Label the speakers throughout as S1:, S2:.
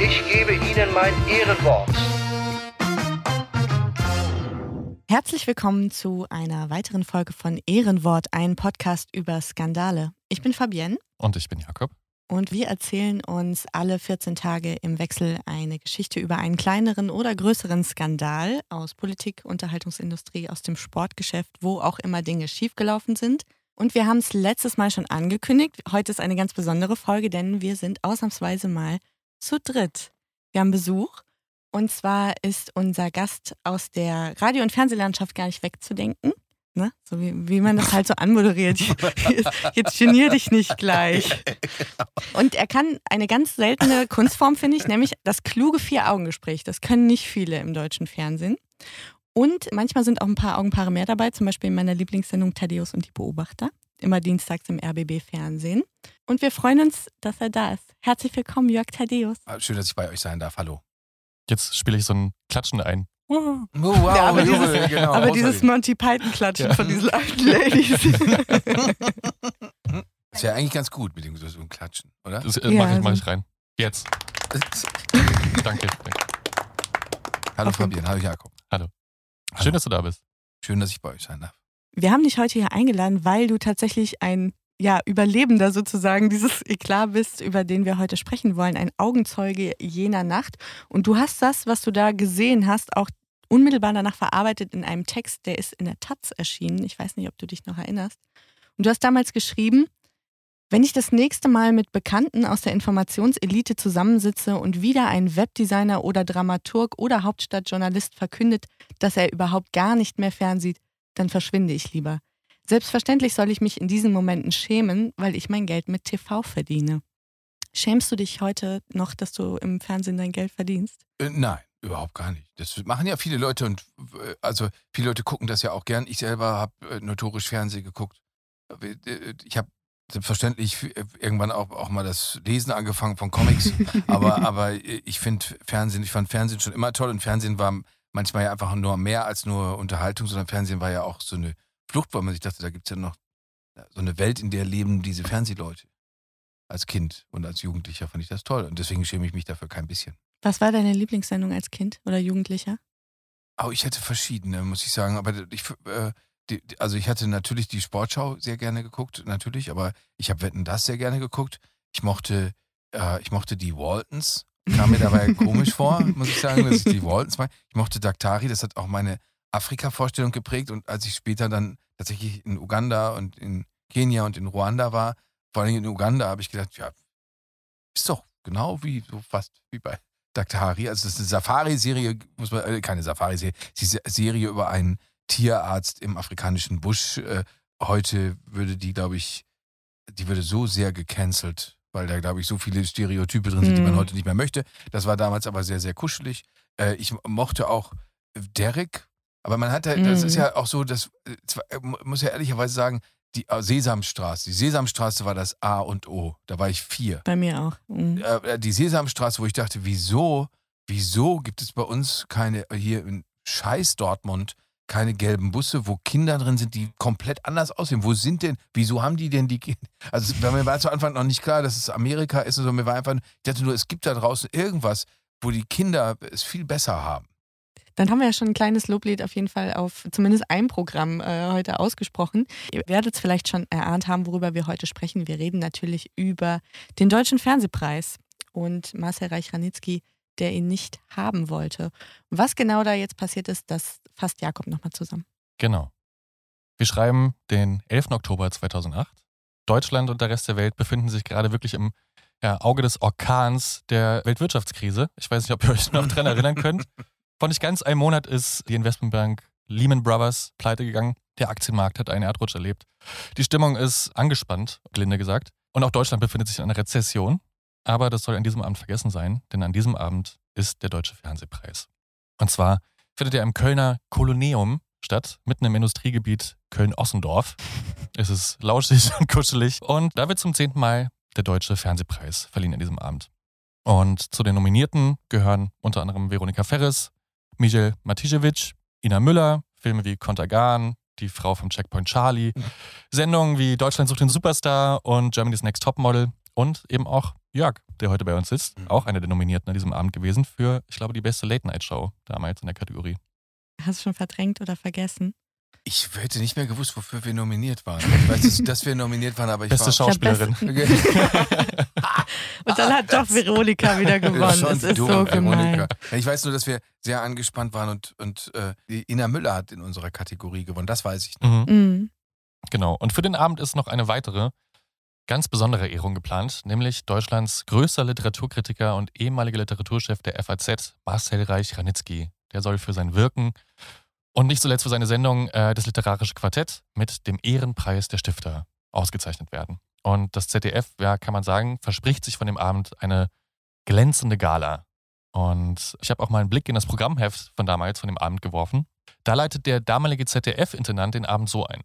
S1: ich gebe Ihnen mein Ehrenwort.
S2: Herzlich willkommen zu einer weiteren Folge von Ehrenwort, ein Podcast über Skandale. Ich bin Fabienne
S3: Und ich bin Jakob.
S2: und wir erzählen uns alle 14 Tage im Wechsel eine Geschichte über einen kleineren oder größeren Skandal aus Politik, Unterhaltungsindustrie, aus dem Sportgeschäft, wo auch immer Dinge schiefgelaufen sind. Und wir haben es letztes Mal schon angekündigt. Heute ist eine ganz besondere Folge, denn wir sind ausnahmsweise mal zu dritt. Wir haben Besuch. Und zwar ist unser Gast aus der Radio- und Fernsehlandschaft gar nicht wegzudenken. Ne? So wie, wie man das halt so anmoderiert. Jetzt genier dich nicht gleich. Und er kann eine ganz seltene Kunstform, finde ich, nämlich das kluge Vier-Augen-Gespräch. Das können nicht viele im deutschen Fernsehen. Und manchmal sind auch ein paar Augenpaare mehr dabei, zum Beispiel in meiner Lieblingssendung Thaddeus und die Beobachter. Immer dienstags im RBB-Fernsehen. Und wir freuen uns, dass er da ist. Herzlich willkommen, Jörg Thaddeus.
S4: Ah, Schön, dass ich bei euch sein darf. Hallo.
S3: Jetzt spiele ich so ein Klatschen ein.
S4: Oh, wow,
S2: Ja, aber dieses-
S4: genau,
S2: Aber dieses. Monty Python-Klatschen
S3: Ja.
S2: von diesen alten Ladies.
S4: Das wäre eigentlich ganz gut mit dem so einem Klatschen, oder?
S3: Das äh,
S2: Ja,
S3: mache ich, mach ich rein. Jetzt. Danke. danke.
S4: Hallo. Fabian, hallo Jakob.
S3: Schön, dass du da bist.
S4: Schön, dass ich bei euch sein darf.
S2: Wir haben dich heute hier eingeladen, weil du tatsächlich ein ja, Überlebender sozusagen dieses Eklat bist, über den wir heute sprechen wollen, ein Augenzeuge jener Nacht. Und du hast das, was du da gesehen hast, auch unmittelbar danach verarbeitet in einem Text, der ist in der Taz erschienen. Ich weiß nicht, ob du dich noch erinnerst. Und du hast damals geschrieben, wenn ich das nächste Mal mit Bekannten aus der Informationselite zusammensitze und wieder ein Webdesigner oder Dramaturg oder Hauptstadtjournalist verkündet, dass er überhaupt gar nicht mehr fernsieht, dann verschwinde ich lieber. Selbstverständlich soll ich mich in diesen Momenten schämen, weil ich mein Geld mit TV verdiene. Schämst du dich heute noch, dass du im Fernsehen dein Geld verdienst?
S4: Äh, nein, überhaupt gar nicht. Das machen ja viele Leute und äh, also viele Leute gucken das ja auch gern. Ich selber habe äh, notorisch Fernsehen geguckt. Äh, Ich habe selbstverständlich äh, irgendwann auch, auch mal das Lesen angefangen von Comics. aber, aber äh, ich finde Fernsehen, ich fand Fernsehen schon immer toll und Fernsehen war manchmal ja einfach nur mehr als nur Unterhaltung, sondern Fernsehen war ja auch so eine Flucht, weil man sich dachte, da gibt es ja noch so eine Welt, in der leben diese Fernsehleute. Als Kind und als Jugendlicher fand ich das toll und deswegen schäme ich mich dafür kein bisschen.
S2: Was war deine Lieblingssendung als Kind oder Jugendlicher?
S4: Oh, ich hätte verschiedene, muss ich sagen. Aber ich, äh, die- also ich hatte natürlich die Sportschau sehr gerne geguckt, natürlich, aber ich habe Wetten das sehr gerne geguckt. Ich mochte, äh, ich mochte die Waltons. Kam mir dabei komisch vor, muss ich sagen, dass ich die Waltons mag. Ich mochte Daktari, das hat auch meine Afrika-Vorstellung geprägt. Und als ich später dann tatsächlich in Uganda und in Kenia und in Ruanda war, vor allem in Uganda, habe ich gedacht, ja, ist doch genau wie so fast wie bei Daktari. Also es ist eine Safari-Serie, muss man, äh, keine Safari-Serie, eine Serie über einen Tierarzt im afrikanischen Busch. Äh, heute würde die, glaube ich, die würde so sehr gecancelt, weil da, glaube ich, so viele Stereotype drin sind, die man
S2: Mhm.
S4: heute nicht mehr möchte. Das war damals aber sehr, sehr kuschelig. Äh, ich mochte auch Derek, aber man hat halt, das ist ja auch so, das äh, äh, mu- muss ja ehrlicherweise sagen, die äh, Sesamstraße. Die Sesamstraße war das A und O. Da war ich vier
S2: Bei mir auch. Mhm.
S4: äh, die Sesamstraße, wo ich dachte, wieso, wieso gibt es bei uns keine, hier in Scheiß Dortmund, keine gelben Busse, wo Kinder drin sind, die komplett anders aussehen. Wo sind denn, wieso haben die denn die Kinder? Also mir war zu Anfang noch nicht klar, dass es Amerika ist und so. Mir war einfach, ich dachte nur, es gibt da draußen irgendwas, wo die Kinder es viel besser haben.
S2: Dann haben wir ja schon ein kleines Loblied auf jeden Fall auf zumindest ein Programm äh, heute ausgesprochen. Ihr werdet es vielleicht schon erahnt haben, worüber wir heute sprechen. Wir reden natürlich über den Deutschen Fernsehpreis. und Marcel Reich-Ranitzky, der ihn nicht haben wollte. Was genau da jetzt passiert ist, das fasst Jakob nochmal zusammen.
S3: Genau. Wir schreiben den 11. Oktober 2008. Deutschland und der Rest der Welt befinden sich gerade wirklich im ja, Auge des Orkans der Weltwirtschaftskrise. Ich weiß nicht, ob ihr euch noch daran erinnern könnt. Vor nicht ganz einem Monat ist die Investmentbank Lehman Brothers pleite gegangen. Der Aktienmarkt hat einen Erdrutsch erlebt. Die Stimmung ist angespannt, gelinde gesagt. Und auch Deutschland befindet sich in einer Rezession. Aber das soll an diesem Abend vergessen sein, denn an diesem Abend ist der Deutsche Fernsehpreis. Und zwar findet er im Kölner Koloneum statt, mitten im Industriegebiet Köln-Ossendorf. Es ist lauschig und kuschelig. Und da wird zum zehnten Mal der Deutsche Fernsehpreis verliehen an diesem Abend. Und zu den Nominierten gehören unter anderem Veronika Ferres, Michel Matijevic, Ina Müller, Filme wie Kontergan, Die Frau vom Checkpoint Charlie, Sendungen wie Deutschland sucht den Superstar und Germany's Next Topmodel und eben auch Jörg, der heute bei uns sitzt, auch einer der Nominierten an diesem Abend gewesen für, ich glaube, die beste Late-Night-Show damals in der Kategorie.
S2: Hast du schon verdrängt oder vergessen?
S4: Ich hätte nicht mehr gewusst, wofür wir nominiert waren. Ich weiß, dass wir nominiert waren, aber ich
S3: Beste
S4: war...
S3: Schauspielerin.
S2: Und dann hat doch Veronika wieder gewonnen. Das ist
S4: dumm,
S2: so gemein.
S4: Ich weiß nur, dass wir sehr angespannt waren und, und äh, Ina Müller hat in unserer Kategorie gewonnen. Das weiß ich noch.
S3: Mhm.
S2: Mhm.
S3: Genau. Und für den Abend ist noch eine weitere ganz besondere Ehrung geplant, nämlich Deutschlands größter Literaturkritiker und ehemaliger Literaturchef der FAZ, Marcel Reich-Ranitzky. Der soll für sein Wirken und nicht zuletzt für seine Sendung äh, Das Literarische Quartett mit dem Ehrenpreis der Stifter ausgezeichnet werden. Und das ZDF, ja, kann man sagen, verspricht sich von dem Abend eine glänzende Gala. Und ich habe auch mal einen Blick in das Programmheft von damals, von dem Abend geworfen. Da leitet der damalige ZDF-Intendant den Abend so ein.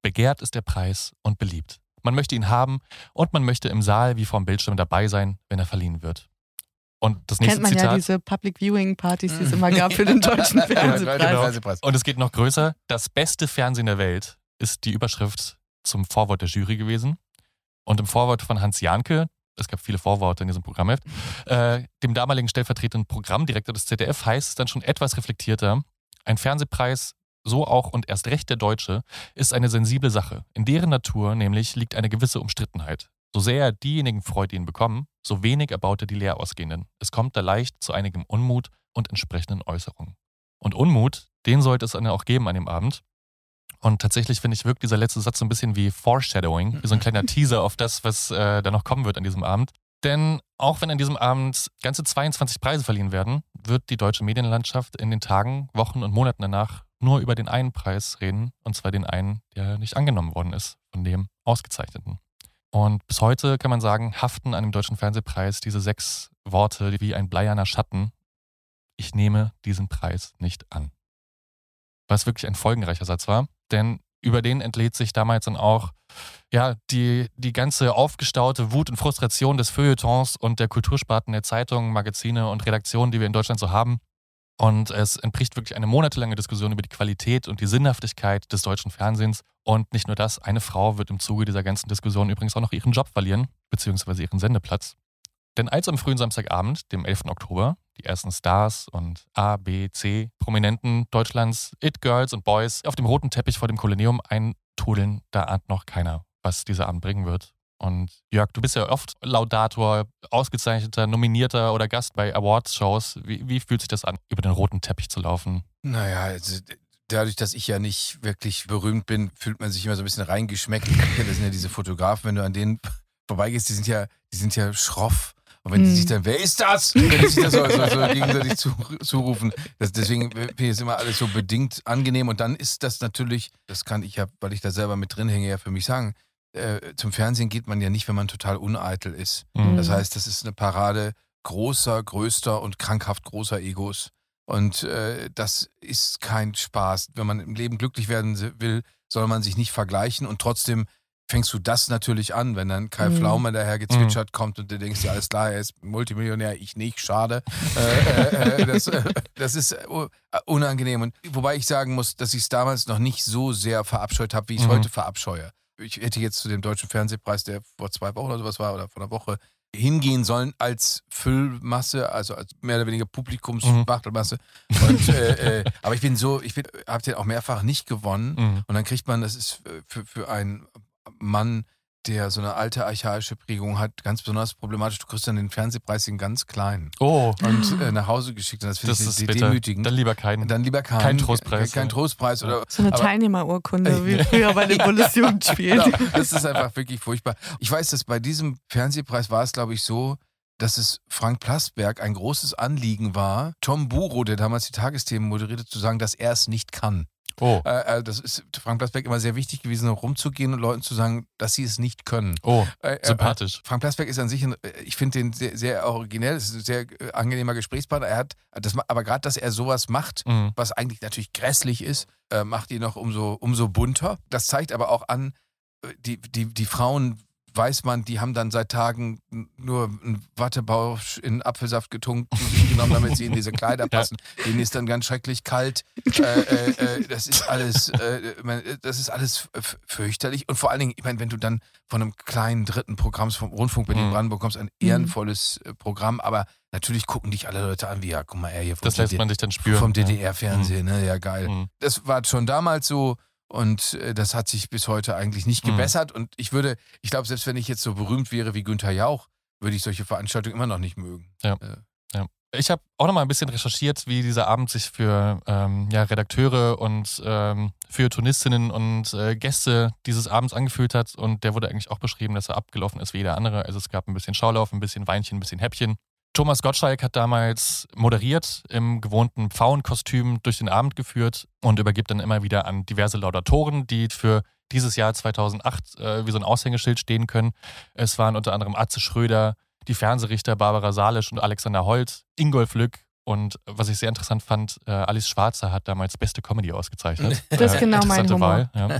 S3: Begehrt ist der Preis und beliebt. Man möchte ihn haben und man möchte im Saal wie vorm Bildschirm dabei sein, wenn er verliehen wird. Und das nächste
S2: Kennt man
S3: Zitat.
S2: ja diese Public Viewing Partys, die es immer gab für den deutschen Fernsehpreis.
S4: genau. Fernsehpreis.
S3: Und es geht noch größer. Das beste Fernsehen der Welt ist die Überschrift zum Vorwort der Jury gewesen. Und im Vorwort von Hans Janke, es gab viele Vorworte in diesem Programmheft, äh, dem damaligen stellvertretenden Programmdirektor des ZDF, heißt es dann schon etwas reflektierter, ein Fernsehpreis, so auch und erst recht der deutsche, ist eine sensible Sache. In deren Natur nämlich liegt eine gewisse Umstrittenheit. So sehr er diejenigen freut, die ihn bekommen, so wenig erbaut er die leer ausgehenden. Es kommt da leicht zu einigem Unmut und entsprechenden Äußerungen. Und Unmut, den sollte es dann auch geben an dem Abend. Und tatsächlich finde ich, wirkt dieser letzte Satz so ein bisschen wie Foreshadowing, wie so ein kleiner Teaser auf das, was äh, da noch kommen wird an diesem Abend. Denn auch wenn an diesem Abend ganze 22 Preise verliehen werden, wird die deutsche Medienlandschaft in den Tagen, Wochen und Monaten danach nur über den einen Preis reden, und zwar den einen, der nicht angenommen worden ist, von dem Ausgezeichneten. Und bis heute kann man sagen, haften an dem Deutschen Fernsehpreis diese sechs Worte wie ein bleierner Schatten. Ich nehme diesen Preis nicht an. Was wirklich ein folgenreicher Satz war, denn über den entlädt sich damals dann auch ja, die, die ganze aufgestaute Wut und Frustration des Feuilletons und der Kultursparten der Zeitungen, Magazine und Redaktionen, die wir in Deutschland so haben. Und es entbricht wirklich eine monatelange Diskussion über die Qualität und die Sinnhaftigkeit des deutschen Fernsehens. Und nicht nur das, eine Frau wird im Zuge dieser ganzen Diskussion übrigens auch noch ihren Job verlieren, beziehungsweise ihren Sendeplatz. Denn als am frühen Samstagabend, dem 11. Oktober, die ersten Stars und A, B, C Prominenten Deutschlands, It-Girls und Boys auf dem roten Teppich vor dem Kolonium eintrudeln, da ahnt noch keiner, was dieser Abend bringen wird. Und Jörg, du bist ja oft Laudator, ausgezeichneter, nominierter oder Gast bei Awards-Shows. Wie, wie fühlt sich das an, über den roten Teppich zu laufen?
S4: Naja, also dadurch, dass ich ja nicht wirklich berühmt bin, fühlt man sich immer so ein bisschen reingeschmeckt. Das sind ja diese Fotografen, wenn du an denen vorbeigehst, die sind ja, die sind ja schroff. Und wenn die
S2: Hm.
S4: sich dann, wer ist das? Wenn die sich das so, so, so gegenseitig zu, zurufen. Das, deswegen finde ich es immer alles so bedingt angenehm. Und dann ist das natürlich, das kann ich ja, weil ich da selber mit drin hänge, ja für mich sagen, äh, zum Fernsehen geht man ja nicht, wenn man total uneitel ist.
S3: Mhm.
S4: Das heißt, das ist eine Parade großer, größter und krankhaft großer Egos. Und äh, das ist kein Spaß. Wenn man im Leben glücklich werden will, soll man sich nicht vergleichen und trotzdem fängst du das natürlich an, wenn dann Kai
S2: Mhm.
S4: Pflaume daher gezwitschert kommt und du denkst dir, alles klar, er ist Multimillionär, ich nicht, schade. Äh, äh, äh, das, äh, das ist unangenehm. Und wobei ich sagen muss, dass ich es damals noch nicht so sehr verabscheut habe, wie ich es
S3: Mhm.
S4: heute verabscheue. Ich hätte jetzt zu dem Deutschen Fernsehpreis, der vor zwei Wochen oder sowas war, oder vor einer Woche, hingehen sollen als Füllmasse, also als mehr oder weniger Publikumsspachtelmasse. Und, äh, äh, aber ich bin so, ich habe den auch mehrfach nicht gewonnen.
S3: Mhm.
S4: Und dann kriegt man, das ist für, für einen Mann der so eine alte archaische Prägung hat, ganz besonders problematisch. Du kriegst dann den Fernsehpreis in ganz klein
S3: Oh,
S4: und äh, nach Hause geschickt. Und das finde ich
S3: ist bitter.
S4: demütigend.
S3: Dann lieber keinen.
S4: dann lieber kein,
S3: kein Trostpreis,
S4: Kein
S3: ja.
S4: Trostpreis. Oder,
S2: So eine
S4: aber-
S2: Teilnehmerurkunde, wie früher bei den Bundesjugendspielen.
S4: Genau, das ist einfach wirklich furchtbar. Ich weiß, dass bei diesem Fernsehpreis war es, glaube ich, so, dass es Frank Plasberg ein großes Anliegen war, Tom Buro, der damals die Tagesthemen moderierte, zu sagen, dass er es nicht kann.
S3: Oh,
S4: Äh, äh, das ist Frank Plasberg immer sehr wichtig gewesen, rumzugehen und Leuten zu sagen, dass sie es nicht können.
S3: oh,
S4: Äh, äh,
S3: sympathisch.
S4: Frank Plasberg ist an sich, ein, äh, ich finde den sehr, sehr originell, ist ein sehr angenehmer Gesprächspartner. Er hat, das, aber gerade, dass er sowas macht,
S3: Mhm.
S4: was eigentlich natürlich grässlich ist, macht ihn noch umso, umso bunter. Das zeigt aber auch an, die, die, die Frauen, weiß man, die haben dann seit Tagen nur einen Wattebausch in Apfelsaft getunkt genommen, damit sie in diese Kleider passen. Denen ist dann ganz schrecklich kalt. Äh, äh, äh, das ist alles, äh, man, das ist alles fürchterlich. Und vor allen Dingen, ich meine, wenn du dann von einem kleinen dritten Programm vom Rundfunk Berlin-Brandenburg kommst, ein ehrenvolles äh, Programm, aber natürlich gucken dich alle Leute an, wie, ja, guck mal, er hier vom
S3: Das lässt man sich dann spüren.
S4: vom
S3: ja.
S4: DDR-Fernsehen, ne? Ja, geil.
S3: Mhm.
S4: Das war schon damals so und äh, das hat sich bis heute eigentlich nicht
S3: Mhm.
S4: gebessert. Und ich würde, ich glaube, selbst wenn ich jetzt so berühmt wäre wie Günther Jauch, würde ich solche Veranstaltungen immer noch nicht mögen.
S3: Ja.
S4: Äh,
S3: Ich habe auch noch mal ein bisschen recherchiert, wie dieser Abend sich für ähm, ja, Redakteure und ähm, Feuilletonistinnen und äh, Gäste dieses Abends angefühlt hat. Und der wurde eigentlich auch beschrieben, dass er abgelaufen ist wie jeder andere. Also es gab ein bisschen Schaulauf, ein bisschen Weinchen, ein bisschen Häppchen. Thomas Gottschalk hat damals moderiert, im gewohnten Pfauenkostüm durch den Abend geführt und übergibt dann immer wieder an diverse Laudatoren, die für dieses Jahr 2008 äh, wie so ein Aushängeschild stehen können. Es waren unter anderem Atze Schröder, die Fernsehrichter Barbara Salisch und Alexander Holt, Ingolf Lück und äh, was ich sehr interessant fand, äh, Alice Schwarzer hat damals beste Comedy ausgezeichnet.
S2: Das ist
S3: Äh,
S2: genau mein
S3: interessante
S2: Humor.
S3: Wahl, ja.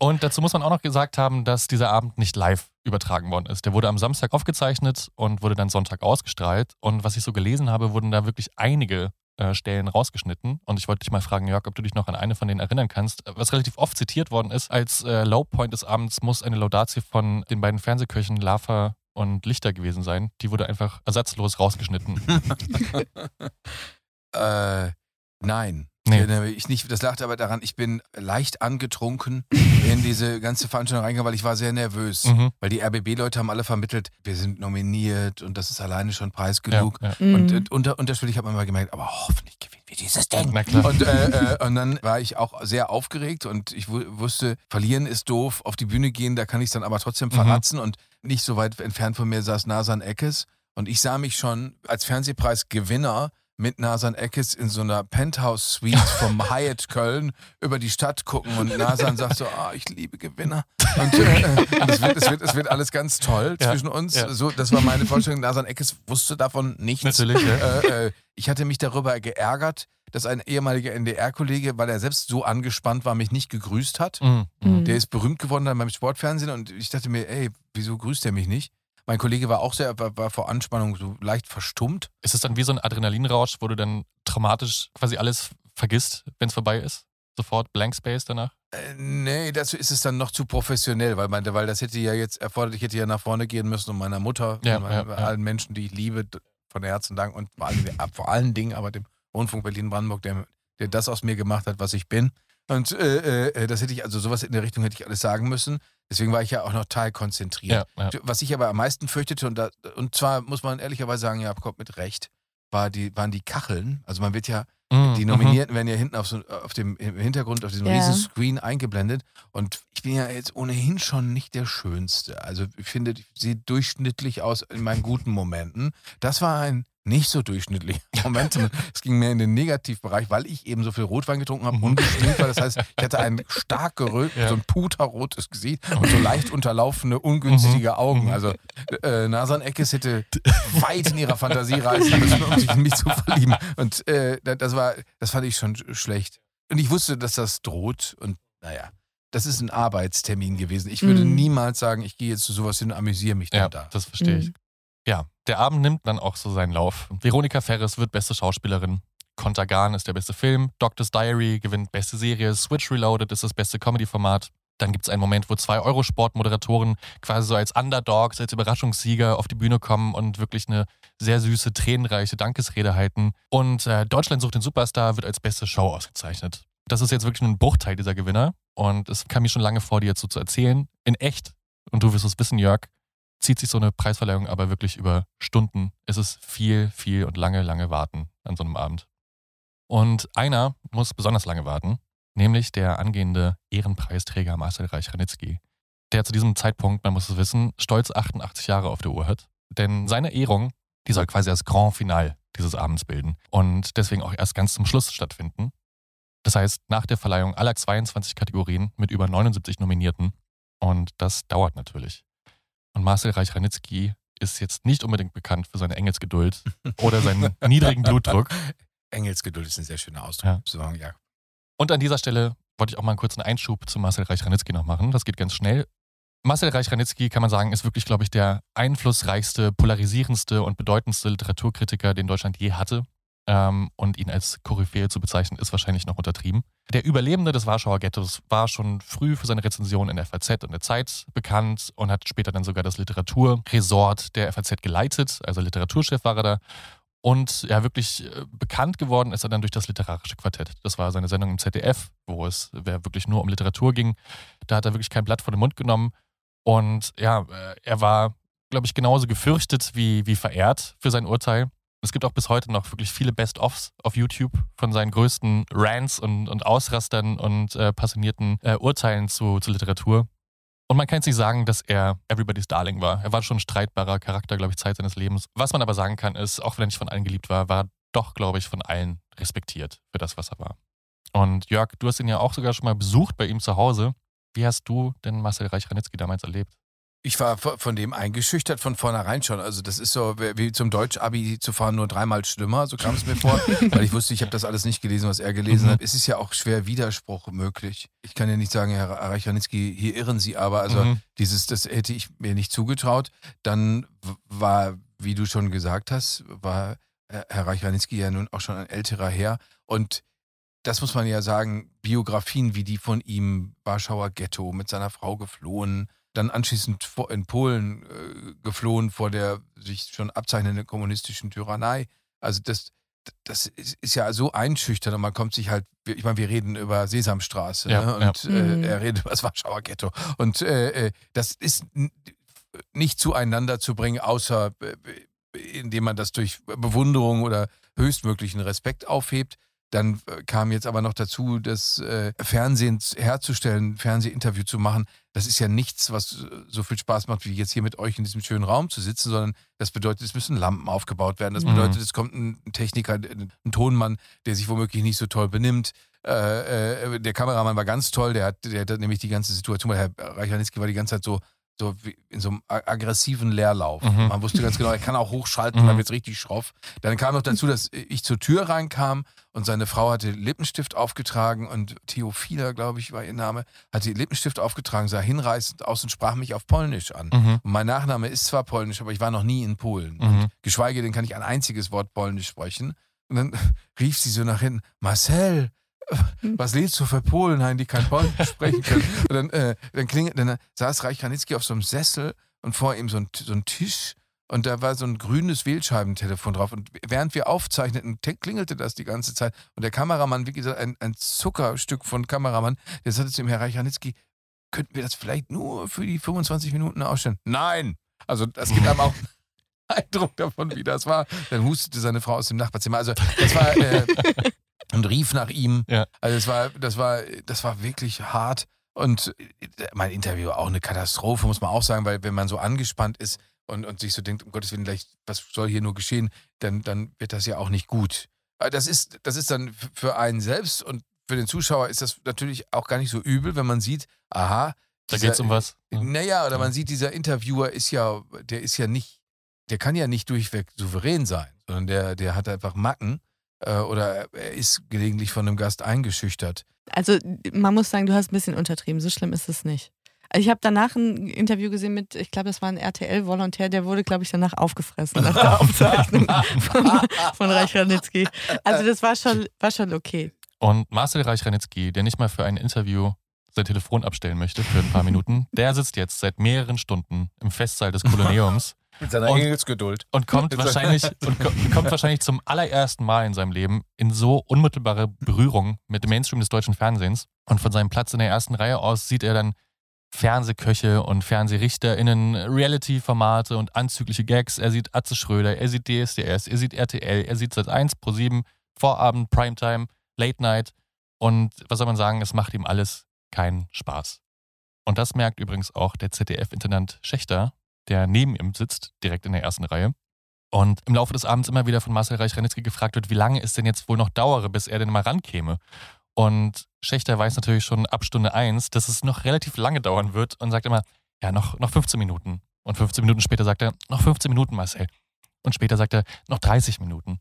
S3: Und dazu muss man auch noch gesagt haben, dass dieser Abend nicht live übertragen worden ist. Der wurde am Samstag aufgezeichnet und wurde dann Sonntag ausgestrahlt. Und was ich so gelesen habe, wurden da wirklich einige äh, Stellen rausgeschnitten. Und ich wollte dich mal fragen, Jörg, ob du dich noch an eine von denen erinnern kannst. Was relativ oft zitiert worden ist, als äh, Lowpoint des Abends muss eine Laudatio von den beiden Fernsehköchen Lava und Lichter gewesen sein. Die wurde einfach ersatzlos rausgeschnitten.
S4: äh, nein.
S3: Nee.
S4: Äh, Ich nicht, das lag aber daran, ich bin leicht angetrunken in diese ganze Veranstaltung reingegangen, weil ich war sehr nervös.
S3: Mhm.
S4: Weil die RBB-Leute haben alle vermittelt, wir sind nominiert und das ist alleine schon Preis
S3: Ja,
S4: genug.
S3: ja.
S4: Und
S2: Mhm.
S4: äh, unter, unterschwellig hat man mal gemerkt, aber hoffentlich gewinnen wir dieses Ding.
S3: Na klar.
S4: Und, äh, äh, und dann war ich auch sehr aufgeregt und ich wu- wusste, verlieren ist doof, auf die Bühne gehen, da kann ich es dann aber trotzdem
S3: Mhm.
S4: verratzen. Und nicht so weit entfernt von mir saß Nasan Eckes. Und ich sah mich schon als Fernsehpreisgewinner mit Nasan Eckes in so einer Penthouse-Suite vom Hyatt Köln über die Stadt gucken. Und Nasan sagt so, ah, ich liebe Gewinner. Und, äh, es, wird, es, wird, es wird alles ganz toll
S3: Ja,
S4: zwischen uns.
S3: ja.
S4: So, das war meine Vorstellung. Nasan Eckes wusste davon nichts.
S3: Natürlich, ja.
S4: Äh, äh, ich hatte mich darüber geärgert, dass ein ehemaliger NDR-Kollege, weil er selbst so angespannt war, mich nicht gegrüßt hat.
S3: Mhm. Mhm.
S2: Mhm.
S4: Der ist berühmt geworden dann beim Sportfernsehen und ich dachte mir, ey, wieso grüßt er mich nicht? Mein Kollege war auch sehr, war, war vor Anspannung so leicht verstummt.
S3: Ist es dann wie so ein Adrenalinrausch, wo du dann traumatisch quasi alles vergisst, wenn es vorbei ist? Sofort Blank Space danach?
S4: Äh, nee, dazu ist es dann noch zu professionell, weil, man, weil das hätte ja jetzt erfordert, ich hätte ja nach vorne gehen müssen und meiner Mutter,
S3: Ja,
S4: und
S3: ja, ja.
S4: allen Menschen, die ich liebe, von Herzen danken und vor allen, vor allen Dingen aber dem Rundfunk Berlin-Brandenburg, der, der das aus mir gemacht hat, was ich bin. Und äh, äh, das hätte ich, also sowas in der Richtung hätte ich alles sagen müssen. Deswegen war ich ja auch noch teilkonzentriert.
S3: Ja, ja.
S4: Was ich aber am meisten fürchtete, und, da, und zwar muss man ehrlicherweise sagen, ja, kommt mit Recht, war die, waren die Kacheln. Also man wird ja,
S3: Mhm,
S4: die
S3: mhm.
S4: Nominierten werden ja hinten auf, so, auf dem im Hintergrund, auf diesem
S2: Ja.
S4: riesen Screen eingeblendet. Und ich bin ja jetzt ohnehin schon nicht der Schönste. Also ich finde, ich sehe durchschnittlich aus in meinen guten Momenten. Das war ein nicht so durchschnittlicher Moment. Es ging mehr in den Negativbereich, weil ich eben so viel Rotwein getrunken habe,
S3: Mhm.
S4: ungeschminkt war. Das heißt, ich hatte ein stark gerötet,
S3: Ja.
S4: so ein puterrotes Gesicht und so leicht unterlaufene, ungünstige Augen.
S3: Mhm.
S4: Also äh, Nasan Eckes hätte weit in ihrer Fantasie reisen müssen, um sich in mich zu verlieben. Und äh, da- das war, das fand ich schon sch- schlecht. Und ich wusste, dass das droht. Und naja, das ist ein Arbeitstermin gewesen. Ich würde
S2: Mhm.
S4: niemals sagen, ich gehe jetzt zu sowas hin und amüsiere mich dann
S3: Ja,
S4: da.
S3: das verstehe ich.
S2: Mhm.
S3: Ja, der Abend nimmt dann auch so seinen Lauf. Veronika Ferres wird beste Schauspielerin. Contagan ist der beste Film. Doctor's Diary gewinnt beste Serie. Switch Reloaded ist das beste Comedy-Format. Dann gibt es einen Moment, wo zwei Eurosport-Moderatoren quasi so als Underdogs, als Überraschungssieger auf die Bühne kommen und wirklich eine sehr süße, tränenreiche Dankesrede halten. Und äh, Deutschland sucht den Superstar wird als beste Show ausgezeichnet. Das ist jetzt wirklich nur ein Bruchteil dieser Gewinner. Und es kam mir schon lange vor, dir jetzt so zu erzählen. In echt, und du wirst es wissen, Jörg, zieht sich so eine Preisverleihung aber wirklich über Stunden. Es ist viel, viel und lange, lange warten an so einem Abend. Und einer muss besonders lange warten, nämlich der angehende Ehrenpreisträger Marcel Reich-Ranitzky, der zu diesem Zeitpunkt, man muss es wissen, stolz 88 Jahre auf der Uhr hat. Denn seine Ehrung, die soll quasi das Grand Final dieses Abends bilden und deswegen auch erst ganz zum Schluss stattfinden. Das heißt, nach der Verleihung aller 22 Kategorien mit über 79 Nominierten. Und das dauert natürlich. Und Marcel Reich-Ranitzky ist jetzt nicht unbedingt bekannt für seine Engelsgeduld oder seinen niedrigen Blutdruck.
S4: Engelsgeduld ist ein sehr schöner Ausdruck.
S3: Ja. ja. Und an dieser Stelle wollte ich auch mal einen kurzen Einschub zu Marcel Reich-Ranitzky noch machen. Das geht ganz schnell. Marcel Reich-Ranitzky, kann man sagen, ist wirklich, glaube ich, der einflussreichste, polarisierendste und bedeutendste Literaturkritiker, den Deutschland je hatte. Ähm, und ihn als Koryphäe zu bezeichnen, ist wahrscheinlich noch untertrieben. Der Überlebende des Warschauer Ghettos war schon früh für seine Rezension in der FAZ und der Zeit bekannt und hat später dann sogar das Literaturresort der FAZ geleitet. Also Literaturchef war er da. Und ja, wirklich äh, bekannt geworden ist er dann durch das literarische Quartett. Das war seine Sendung im ZDF, wo es wirklich nur um Literatur ging. Da hat er wirklich kein Blatt vor den Mund genommen. Und ja, äh, er war, glaube ich, genauso gefürchtet wie, wie verehrt für sein Urteil. Es gibt auch bis heute noch wirklich viele Best-ofs auf YouTube von seinen größten Rants und, und Ausrastern und äh, passionierten äh, Urteilen zu, zu Literatur. Und man kann jetzt nicht sagen, dass er Everybody's Darling war. Er war schon ein streitbarer Charakter, glaube ich, Zeit seines Lebens. Was man aber sagen kann, ist, auch wenn er nicht von allen geliebt war, war doch, glaube ich, von allen respektiert für das, was er war. Und Jörg, du hast ihn ja auch sogar schon mal besucht bei ihm zu Hause. Wie hast du denn Marcel Reich-Ranitzky damals erlebt?
S4: Ich war von dem eingeschüchtert von vornherein schon. Also das ist so wie zum Deutsch-Abi zu fahren, nur dreimal schlimmer, so kam es mir vor. weil ich wusste, ich habe das alles nicht gelesen, was er gelesen mhm. hat. Es ist ja auch schwer Widerspruch möglich. Ich kann ja nicht sagen, Herr Reichranitzky, hier irren Sie aber. Also mhm. dieses, das hätte ich mir nicht zugetraut. Dann war, wie du schon gesagt hast, war Herr Reichranitzky ja nun auch schon ein älterer Herr. Und das muss man ja sagen, Biografien wie die von ihm, Warschauer Ghetto, mit seiner Frau geflohen, dann anschließend in Polen äh, geflohen vor der sich schon abzeichnenden kommunistischen Tyrannei. Also das, das ist ja so einschüchternd und man kommt sich halt, ich meine, wir reden über Sesamstraße ja, ne? und ja. äh, mhm. er redet über das Warschauer Ghetto. Und äh, äh das ist nicht zueinander zu bringen, außer äh, indem man das durch Bewunderung oder höchstmöglichen Respekt aufhebt. Dann äh, kam jetzt aber noch dazu, das äh, Fernsehen herzustellen, Fernsehinterview zu machen. Das ist ja nichts, was so viel Spaß macht, wie jetzt hier mit euch in diesem schönen Raum zu sitzen, sondern das bedeutet, es müssen Lampen aufgebaut werden. Das mhm. bedeutet, es kommt ein Techniker, ein Tonmann, der sich womöglich nicht so toll benimmt. Äh, äh, der Kameramann war ganz toll, der hat, der hat nämlich die ganze Situation, weil Herr Reichanitzki war die ganze Zeit so so wie in so einem aggressiven Leerlauf. Mhm. Man wusste ganz genau, er kann auch hochschalten, mhm. dann wird es richtig schroff. Dann kam noch dazu, dass ich zur Tür reinkam und seine Frau hatte Lippenstift aufgetragen und Theophila, glaube ich, war ihr Name, hatte Lippenstift aufgetragen, sah hinreißend aus und sprach mich auf Polnisch an. Mhm. Und mein Nachname ist zwar Polnisch, aber ich war noch nie in Polen. Und mhm. geschweige denn kann ich ein einziges Wort Polnisch sprechen. Und dann rief sie so nach hinten, Marcel. Was lebst du für Polen, die kein Polnisch sprechen können? Und dann, äh, dann, klingelt, dann saß Reich Ranitzky auf so einem Sessel und vor ihm so ein, so ein Tisch und da war so ein grünes Wählscheibentelefon drauf. Und während wir aufzeichneten, klingelte das die ganze Zeit. Und der Kameramann, wie gesagt, ein, ein Zuckerstück von Kameramann, der sagte zu ihm, Herr Reich Ranitzky, könnten wir das vielleicht nur für die 25 Minuten ausstellen? Nein! Also das gibt einem auch Eindruck davon, wie das war. Dann hustete seine Frau aus dem Nachbarzimmer. Also das war, äh, und rief nach ihm. Ja. Also das war, das war, das war wirklich hart. Und äh, mein Interview war auch eine Katastrophe, muss man auch sagen, weil wenn man so angespannt ist und, und sich so denkt, um Gottes Willen, gleich, was soll hier nur geschehen, dann, dann wird das ja auch nicht gut. Das ist, das ist dann für einen selbst und für den Zuschauer ist das natürlich auch gar nicht so übel, wenn man sieht, aha.
S3: Da geht es um was.
S4: Ja. Naja, oder man sieht, dieser Interviewer ist ja, der ist ja nicht, der kann ja nicht durchweg souverän sein, sondern der, der hat einfach Macken äh, oder er ist gelegentlich von einem Gast eingeschüchtert.
S2: Also man muss sagen, du hast ein bisschen untertrieben, so schlimm ist es nicht. Also ich habe danach ein Interview gesehen mit, ich glaube, das war ein RTL-Volontär, der wurde, glaube ich, danach aufgefressen nach der Aufzeichnung von, von Reich Ranitzky. Also das war schon, war schon okay.
S3: Und Marcel Reich Ranitzky, der nicht mal für ein Interview sein Telefon abstellen möchte für ein paar Minuten, der sitzt jetzt seit mehreren Stunden im Festsaal des Koloniums
S4: Mit seiner
S3: Und-
S4: Engelsgeduld.
S3: und kommt wahrscheinlich und ko- kommt wahrscheinlich zum allerersten Mal in seinem Leben in so unmittelbare Berührung mit dem Mainstream des deutschen Fernsehens. Und von seinem Platz in der ersten Reihe aus sieht er dann Fernsehköche und FernseerichterInnen, Reality-Formate und anzügliche Gags. Er sieht Atze Schröder, er sieht DSDS, er sieht RTL, er sieht Sat1, Pro7, Vorabend, Primetime, Late Night. Und was soll man sagen, es macht ihm alles keinen Spaß. Und das merkt übrigens auch der ZDF-Intendant Schächter, der neben ihm sitzt, direkt in der ersten Reihe. Und im Laufe des Abends immer wieder von Marcel Reich-Ranitzky gefragt wird, wie lange es denn jetzt wohl noch dauere, bis er denn mal rankäme. Und Schächter weiß natürlich schon ab Stunde 1, dass es noch relativ lange dauern wird und sagt immer, ja, noch, noch 15 Minuten. Und 15 Minuten später sagt er, noch 15 Minuten, Marcel. Und später sagt er, noch 30 Minuten.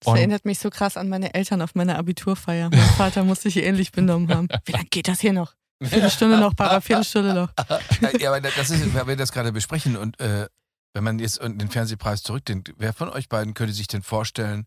S2: Das
S3: Und-
S2: erinnert mich so krass an meine Eltern auf meiner Abiturfeier. Mein Vater musste sich ähnlich benommen haben. Wie lange geht das hier noch? Viertelstunde noch, Para, Viertelstunde noch.
S4: Ja, aber das ist, weil wir das gerade besprechen und äh, wenn man jetzt den Fernsehpreis zurückdenkt, wer von euch beiden könnte sich denn vorstellen,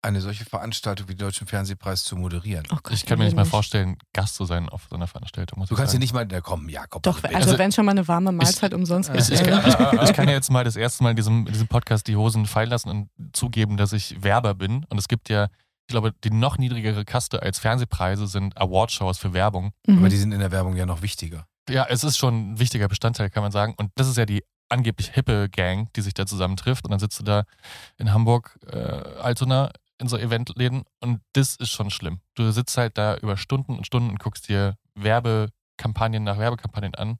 S4: eine solche Veranstaltung wie den Deutschen Fernsehpreis zu moderieren?
S2: Oh Gott,
S3: Ich kann mir nicht mal vorstellen, Gast zu sein auf so einer Veranstaltung. Muss
S4: Du
S3: ich
S4: kannst ja nicht mal, na komm, Jakob.
S2: Doch,
S4: bitte.
S2: also,
S3: Also-
S2: wenn schon mal eine warme Mahlzeit umsonst
S3: Ich, ich, kann, ich, ich kann ja jetzt mal das erste Mal in diesem, in diesem Podcast die Hosen fallen lassen und zugeben, dass ich Werber bin. Und es gibt ja, ich glaube, die noch niedrigere Kaste als Fernsehpreise sind Awardshows für Werbung.
S2: Mhm.
S4: aber die sind in der Werbung ja noch wichtiger.
S3: Ja, es ist schon ein wichtiger Bestandteil, kann man sagen. Und das ist ja die angeblich hippe Gang, die sich da zusammentrifft. Und dann sitzt du da in Hamburg, äh, Altona, in so Eventläden. Und das ist schon schlimm. Du sitzt halt da über Stunden und Stunden und guckst dir Werbekampagnen nach Werbekampagnen an.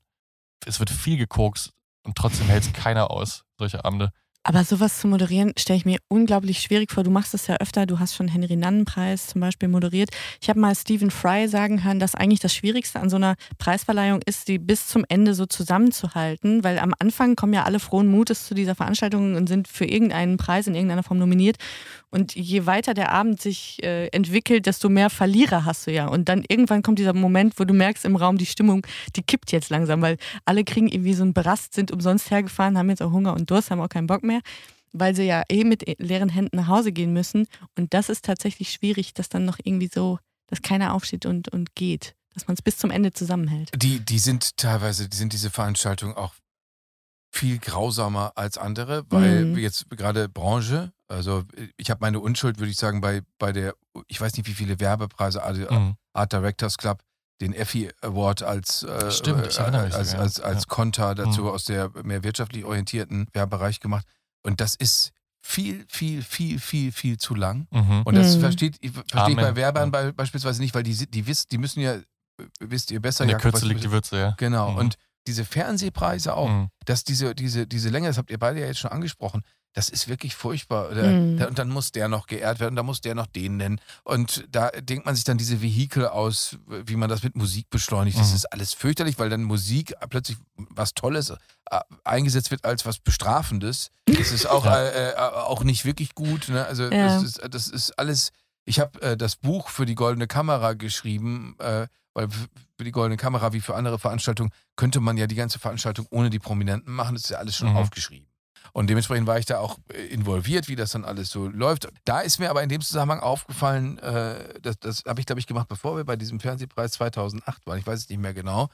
S3: Es wird viel gekokst und trotzdem hält es keiner aus, solche Abende.
S2: Aber sowas zu moderieren, stelle ich mir unglaublich schwierig vor. Du machst es ja öfter, du hast schon Henry Nannen-Preis zum Beispiel moderiert. Ich habe mal Stephen Fry sagen hören, dass eigentlich das Schwierigste an so einer Preisverleihung ist, die bis zum Ende so zusammenzuhalten, weil am Anfang kommen ja alle frohen Mutes zu dieser Veranstaltung und sind für irgendeinen Preis in irgendeiner Form nominiert. Und je weiter der Abend sich äh, entwickelt, desto mehr Verlierer hast du ja. Und dann irgendwann kommt dieser Moment, wo du merkst im Raum, die Stimmung, die kippt jetzt langsam, weil alle kriegen irgendwie so einen Berast, sind umsonst hergefahren, haben jetzt auch Hunger und Durst, haben auch keinen Bock mehr, weil sie ja eh mit leeren Händen nach Hause gehen müssen. Und das ist tatsächlich schwierig, dass dann noch irgendwie so, dass keiner aufsteht und, und geht. Dass man es bis zum Ende zusammenhält.
S4: Die, die sind teilweise, die sind diese Veranstaltungen auch viel grausamer als andere, weil
S2: Mhm.
S4: jetzt gerade Branche, also ich habe meine Unschuld, würde ich sagen, bei, bei der, ich weiß nicht wie viele Werbepreise,
S3: Mhm.
S4: Art Directors Club, den Effie Award als, äh,
S3: Stimmt,
S4: äh, als, als,
S3: ja.
S4: als Konter dazu
S3: Mhm.
S4: aus der mehr wirtschaftlich orientierten Werbebereich gemacht. Und das ist viel, viel, viel, viel, viel zu lang.
S3: Mhm.
S4: Und das
S2: Mhm.
S4: versteht, verstehe ich bei Werbern
S3: Ja.
S4: bei, beispielsweise nicht, weil die, die, wissen, die müssen ja, wisst ihr besser,
S3: In der
S4: Jakob,
S3: Kürze liegt die Würze, ja.
S4: Genau.
S3: Mhm.
S4: Und diese Fernsehpreise auch,
S3: Mhm.
S4: dass diese, diese, diese Länge, das habt ihr beide ja jetzt schon angesprochen, das ist wirklich furchtbar. Da,
S2: Mhm.
S4: und dann muss der noch geehrt werden, da muss der noch den nennen. Und da denkt man sich dann diese Vehikel aus, wie man das mit Musik beschleunigt. Das
S3: Mhm.
S4: ist alles fürchterlich, weil dann Musik plötzlich was Tolles äh, eingesetzt wird als was Bestrafendes. Das ist auch, äh, äh, auch nicht wirklich gut. Ne? Also
S2: Ja.
S4: das, ist, das ist alles. Ich habe äh, das Buch für die Goldene Kamera geschrieben, äh, weil für die Goldene Kamera wie für andere Veranstaltungen könnte man ja die ganze Veranstaltung ohne die Prominenten machen. Das ist ja alles schon
S3: Mhm.
S4: aufgeschrieben. Und dementsprechend war ich da auch äh, involviert, wie das dann alles so läuft. Da ist mir aber in dem Zusammenhang aufgefallen, äh, das, das habe ich, glaube ich, gemacht, bevor wir bei diesem Fernsehpreis 2008 waren. Ich weiß es nicht mehr genau.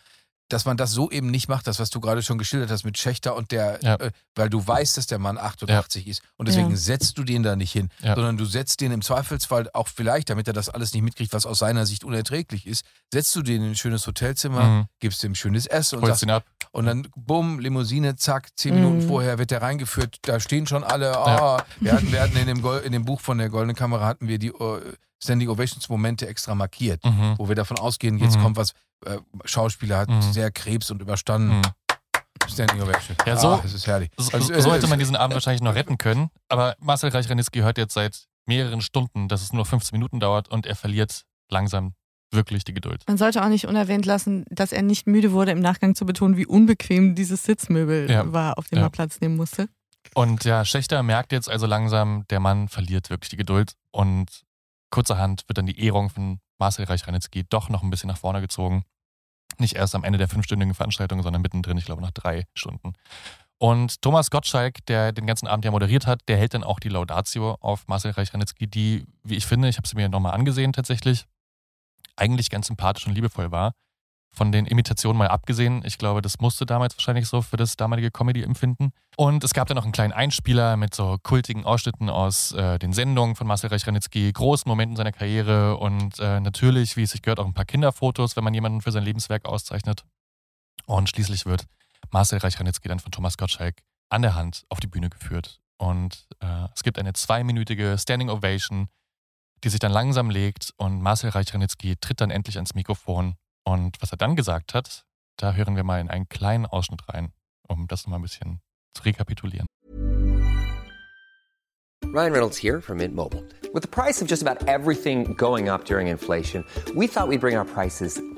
S4: Dass man das so eben nicht macht, das, was du gerade schon geschildert hast mit Schächter und der,
S3: Ja.
S4: äh, weil du weißt, dass der Mann 88 ist. Und deswegen
S2: Ja.
S4: setzt du den da nicht hin,
S3: Ja.
S4: sondern du setzt den im Zweifelsfall auch vielleicht, damit er das alles nicht mitkriegt, was aus seiner Sicht unerträglich ist, setzt du den in ein schönes Hotelzimmer,
S3: Mhm.
S4: gibst ihm schönes Essen und sagst,
S3: ihn ab.
S4: und dann, bumm, Limousine, zack, zehn Minuten
S2: Mhm.
S4: vorher wird der reingeführt. Da stehen schon alle. Oh,
S3: Ja.
S4: wir, hatten, wir hatten in dem, Gol- in dem Buch von der Goldenen Kamera hatten wir die äh, Standing Ovations Momente extra markiert,
S3: Mhm.
S4: wo wir davon ausgehen, jetzt
S3: Mhm.
S4: kommt was. Äh, Schauspieler hat
S3: Mhm.
S4: sehr Krebs und überstanden.
S3: Mhm.
S4: Standing Ovation.
S3: Ja, so-
S4: ah, das ist herrlich.
S3: So,
S4: Also,
S3: so
S4: äh,
S3: hätte man diesen Abend wahrscheinlich noch retten können. Aber Marcel Reich-Ranitzky hört jetzt seit mehreren Stunden, dass es nur 15 Minuten dauert und er verliert langsam wirklich die Geduld.
S2: Man sollte auch nicht unerwähnt lassen, dass er nicht müde wurde, im Nachgang zu betonen, wie unbequem dieses Sitzmöbel
S3: Ja.
S2: war, auf dem
S3: Ja.
S2: er Platz nehmen musste.
S3: Und ja, Schächter merkt jetzt also langsam, der Mann verliert wirklich die Geduld und kurzerhand wird dann die Ehrung von Marcel Reich-Ranitzky doch noch ein bisschen nach vorne gezogen. Nicht erst am Ende der fünfstündigen Veranstaltung, sondern mittendrin, ich glaube nach drei Stunden. Und Thomas Gottschalk, der den ganzen Abend ja moderiert hat, der hält dann auch die Laudatio auf Marcel Reich-Ranitzky, die, wie ich finde, ich habe sie mir nochmal angesehen tatsächlich, eigentlich ganz sympathisch und liebevoll war. Von den Imitationen mal abgesehen. Ich glaube, das musste damals wahrscheinlich so für das damalige Comedy-Empfinden. Und es gab dann noch einen kleinen Einspieler mit so kultigen Ausschnitten aus äh, den Sendungen von Marcel Reich-Ranitzky, großen Momenten seiner Karriere und äh, natürlich, wie es sich gehört, auch ein paar Kinderfotos, wenn man jemanden für sein Lebenswerk auszeichnet. Und schließlich wird Marcel Reich-Ranitzky dann von Thomas Gottschalk an der Hand auf die Bühne geführt. Und äh, es gibt eine zweiminütige Standing Ovation, die sich dann langsam legt und Marcel Reich-Ranitzky tritt dann endlich ans Mikrofon. Und was er dann gesagt hat, da hören wir mal in einen kleinen Ausschnitt rein, um das nochmal ein bisschen zu rekapitulieren.
S5: Ryan Reynolds here from Mint Mobile. With the price of just about everything going up during inflation, we thought we'd bring our prices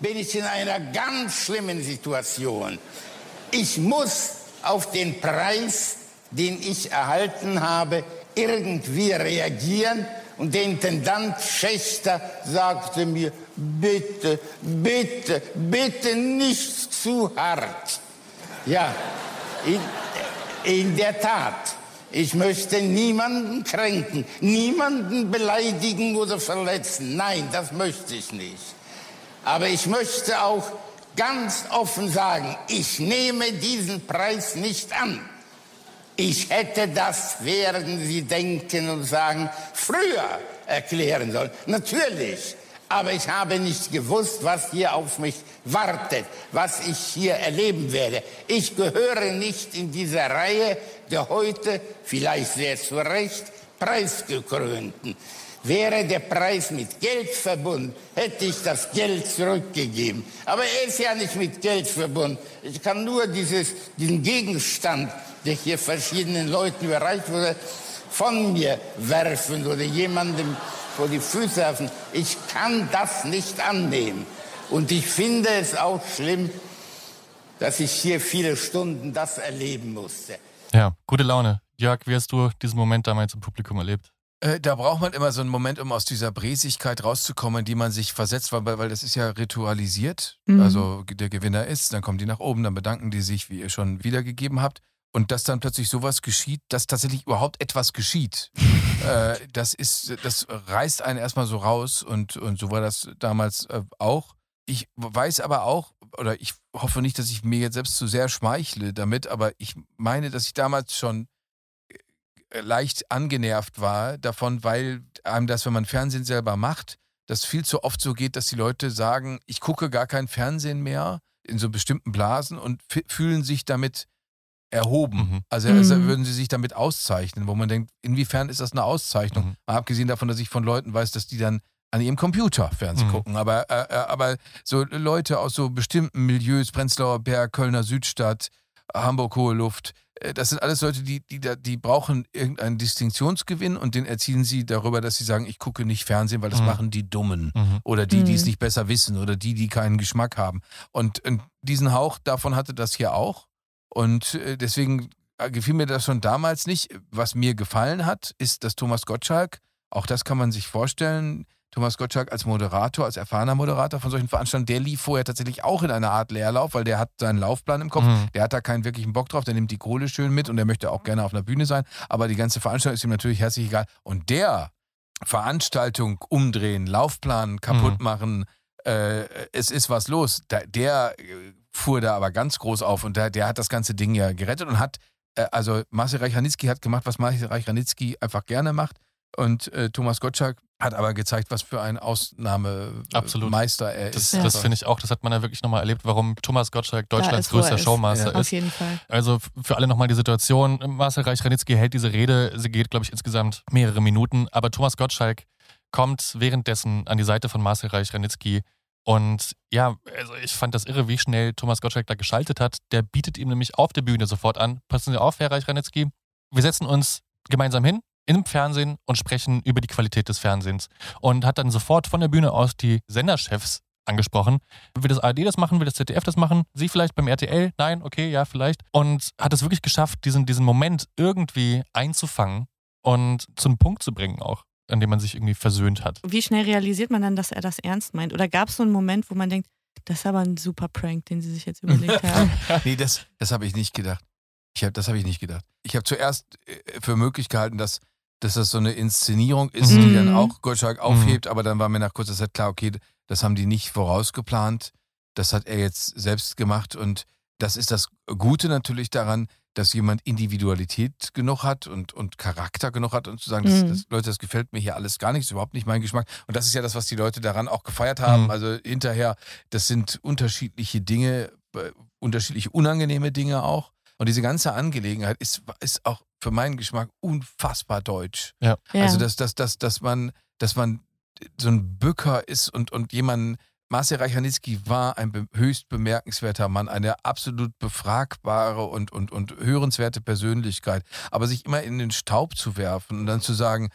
S6: bin ich in einer ganz schlimmen Situation. Ich muss auf den Preis, den ich erhalten habe, irgendwie reagieren. Und der Intendant Schächter sagte mir, bitte, bitte, bitte nicht zu hart. Ja, in, in der Tat. Ich möchte niemanden kränken, niemanden beleidigen oder verletzen. Nein, das möchte ich nicht. Aber ich möchte auch ganz offen sagen, ich nehme diesen Preis nicht an. Ich hätte das, werden Sie denken und sagen, früher erklären sollen. Natürlich. Aber ich habe nicht gewusst, was hier auf mich wartet, was ich hier erleben werde. Ich gehöre nicht in dieser Reihe der heute, vielleicht sehr zu Recht, preisgekrönten. Wäre der Preis mit Geld verbunden, hätte ich das Geld zurückgegeben. Aber er ist ja nicht mit Geld verbunden. Ich kann nur dieses, diesen Gegenstand, der hier verschiedenen Leuten überreicht wurde, von mir werfen oder jemandem vor die Füße werfen. Ich kann das nicht annehmen. Und ich finde es auch schlimm, dass ich hier viele Stunden das erleben musste.
S3: Ja, gute Laune. Jörg, wie hast du diesen Moment damals im Publikum erlebt?
S4: Äh, da braucht man immer so einen Moment, um aus dieser Bräsigkeit rauszukommen, in die man sich versetzt, weil, weil das ist ja ritualisiert.
S2: Mhm.
S4: Also der Gewinner ist, dann kommen die nach oben, dann bedanken die sich, wie ihr schon wiedergegeben habt. Und dass dann plötzlich sowas geschieht, dass tatsächlich überhaupt etwas geschieht, äh, das ist, das reißt einen erstmal so raus und, und so war das damals äh, auch. Ich weiß aber auch, oder ich hoffe nicht, dass ich mir jetzt selbst zu sehr schmeichle damit, aber ich meine, dass ich damals schon leicht angenervt war davon, weil einem das, wenn man Fernsehen selber macht, das viel zu oft so geht, dass die Leute sagen, ich gucke gar kein Fernsehen mehr in so bestimmten Blasen und fühlen sich damit erhoben.
S3: Mhm.
S4: Also, also würden sie sich damit auszeichnen, wo man denkt, inwiefern ist das eine Auszeichnung?
S3: Mhm.
S4: Mal abgesehen davon, dass ich von Leuten weiß, dass die dann an ihrem Computer Fernsehen
S3: Mhm.
S4: gucken. Aber, äh, äh, aber so Leute aus so bestimmten Milieus, Prenzlauer Berg, Kölner Südstadt, Hamburg Hohe Luft, äh, das sind alles Leute, die, die, die brauchen irgendeinen Distinktionsgewinn und den erzielen sie darüber, dass sie sagen, ich gucke nicht Fernsehen, weil das
S3: Mhm.
S4: machen die Dummen
S3: Mhm.
S4: oder die, die es
S2: Mhm.
S4: nicht besser wissen oder die, die keinen Geschmack haben. Und, und diesen Hauch davon hatte das hier auch. Und äh, deswegen äh, gefiel mir das schon damals nicht. Was mir gefallen hat, ist, dass Thomas Gottschalk, auch das kann man sich vorstellen, Thomas Gottschalk als Moderator, als erfahrener Moderator von solchen Veranstaltungen, der lief vorher tatsächlich auch in einer Art Leerlauf, weil der hat seinen Laufplan im Kopf,
S3: Mhm.
S4: der hat da keinen wirklichen Bock drauf, der nimmt die Kohle schön mit und der möchte auch gerne auf einer Bühne sein, aber die ganze Veranstaltung ist ihm natürlich herzlich egal. Und der Veranstaltung umdrehen, Laufplan kaputt
S3: Mhm.
S4: machen, äh, es ist was los, da, der äh, fuhr da aber ganz groß auf und der, der hat das ganze Ding ja gerettet und hat, äh, also Marcel Reich-Ranitzky hat gemacht, was Marcel Reich-Ranitzky einfach gerne macht und äh, Thomas Gottschalk hat aber gezeigt, was für ein. Ausnahmemeister er
S3: Das,
S4: ist.
S3: das finde ich auch, das hat man ja wirklich nochmal erlebt, warum Thomas Gottschalk Deutschlands
S2: ist, er
S3: größter
S2: ist.
S3: Showmaster
S4: Ja.
S2: Auf
S3: ist.
S2: jeden Fall.
S3: Also für alle nochmal die Situation, Marcel Reich-Ranitzky hält diese Rede, sie geht, glaube ich, insgesamt mehrere Minuten, aber Thomas Gottschalk kommt währenddessen an die Seite von Marcel Reich-Ranitzky und ja, also ich fand das irre, wie schnell Thomas Gottschalk da geschaltet hat. Der bietet ihm nämlich auf der Bühne sofort an, passen Sie auf, Herr Reich-Ranitzky, wir setzen uns gemeinsam hin im Fernsehen und sprechen über die Qualität des Fernsehens und hat dann sofort von der Bühne aus die Senderchefs angesprochen. Will das ARD das machen? Will das ZDF das machen? Sie vielleicht beim RTL? Nein, okay, ja, vielleicht. Und hat es wirklich geschafft, diesen, diesen Moment irgendwie einzufangen und zum Punkt zu bringen auch, an dem man sich irgendwie versöhnt hat.
S2: Wie schnell realisiert man dann, dass er das ernst meint? Oder gab es so einen Moment, wo man denkt, das ist aber ein super Prank, den sie sich jetzt überlegt haben?
S4: nee, das, das habe ich nicht gedacht. Ich hab, das habe ich nicht gedacht. Ich habe zuerst äh, für möglich gehalten, dass, dass das so eine Inszenierung ist,
S2: Mhm.
S4: die dann auch Gottschalk aufhebt, aber dann war mir nach kurzer Zeit klar, okay, das haben die nicht vorausgeplant. Das hat er jetzt selbst gemacht und das ist das Gute natürlich daran, dass jemand Individualität genug hat und, und Charakter genug hat und zu sagen, das,
S2: Mhm.
S4: das, Leute, das gefällt mir hier alles gar nicht, ist überhaupt nicht mein Geschmack. Und das ist ja das, was die Leute daran auch gefeiert haben.
S3: Mhm.
S4: Also hinterher, das sind unterschiedliche Dinge, äh, unterschiedliche unangenehme Dinge auch. Und diese ganze Angelegenheit ist, ist auch für meinen Geschmack unfassbar deutsch.
S3: Ja.
S2: Ja.
S4: Also, dass, dass, dass, dass, man, dass man so ein Bücker ist und, und jemanden. Marcel Reicharnitzky war ein be höchst bemerkenswerter Mann, eine absolut befragbare und, und, und hörenswerte Persönlichkeit. Aber sich immer in den Staub zu werfen und dann zu sagen,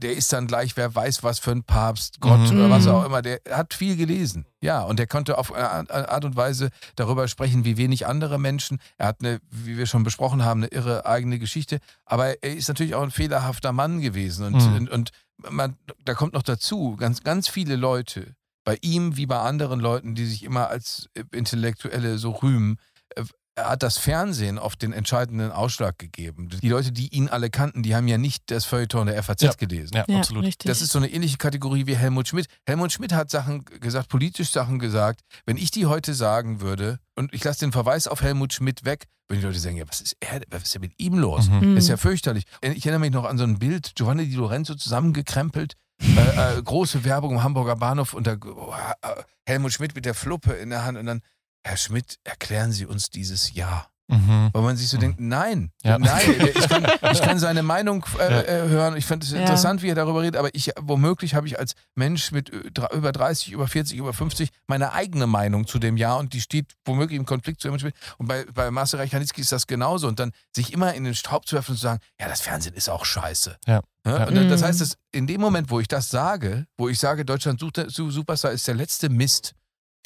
S4: der ist dann gleich, wer weiß was für ein Papst, Gott
S3: Mhm.
S4: oder was auch immer, der hat viel gelesen. Ja, und der konnte auf eine Art und Weise darüber sprechen, wie wenig andere Menschen. Er hat eine, wie wir schon besprochen haben, eine irre eigene Geschichte. Aber er ist natürlich auch ein fehlerhafter Mann gewesen. Und,
S3: Mhm.
S4: und, und man, da kommt noch dazu, ganz, ganz viele Leute, bei ihm wie bei anderen Leuten, die sich immer als äh, Intellektuelle so rühmen, äh, hat das Fernsehen oft den entscheidenden Ausschlag gegeben. Die Leute, die ihn alle kannten, die haben ja nicht das Feuilleton der FAZ
S3: Ja.
S4: gelesen.
S3: Ja,
S2: ja,
S3: absolut.
S2: richtig.
S4: Das ist so eine ähnliche Kategorie wie Helmut Schmidt. Helmut Schmidt hat Sachen gesagt, politisch Sachen gesagt. Wenn ich die heute sagen würde, und ich lasse den Verweis auf Helmut Schmidt weg, würden die Leute sagen, ja, was ist er, was ist denn mit ihm los?
S3: Mhm.
S4: Das ist ja fürchterlich. Ich erinnere mich noch an so ein Bild, Giovanni Di Lorenzo zusammengekrempelt, äh, äh, große Werbung im Hamburger Bahnhof und da oh, äh, Helmut Schmidt mit der Fluppe in der Hand und dann, Herr Schmidt, erklären Sie uns dieses Jahr.
S3: Mhm.
S4: Weil man sich so denkt, nein,
S3: Ja.
S4: nein, ich kann, ich kann seine Meinung äh,
S3: Ja.
S4: äh, hören. Ich finde es
S2: Ja.
S4: interessant, wie er darüber redet, aber ich, womöglich habe ich als Mensch mit äh, über 30, über 40, über 50 meine eigene Meinung zu dem Jahr und die steht womöglich im Konflikt zu Helmut Schmidt. Und bei, bei Marcel Reicharnitzky ist das genauso. Und dann sich immer in den Staub zu werfen und zu sagen, ja, das Fernsehen ist auch scheiße.
S3: Ja.
S4: Ja,
S3: Ja.
S4: Und das-
S2: Mhm.
S4: heißt, dass in dem Moment, wo ich das sage, wo ich sage, Deutschland sucht, Su- Superstar ist der letzte Mist.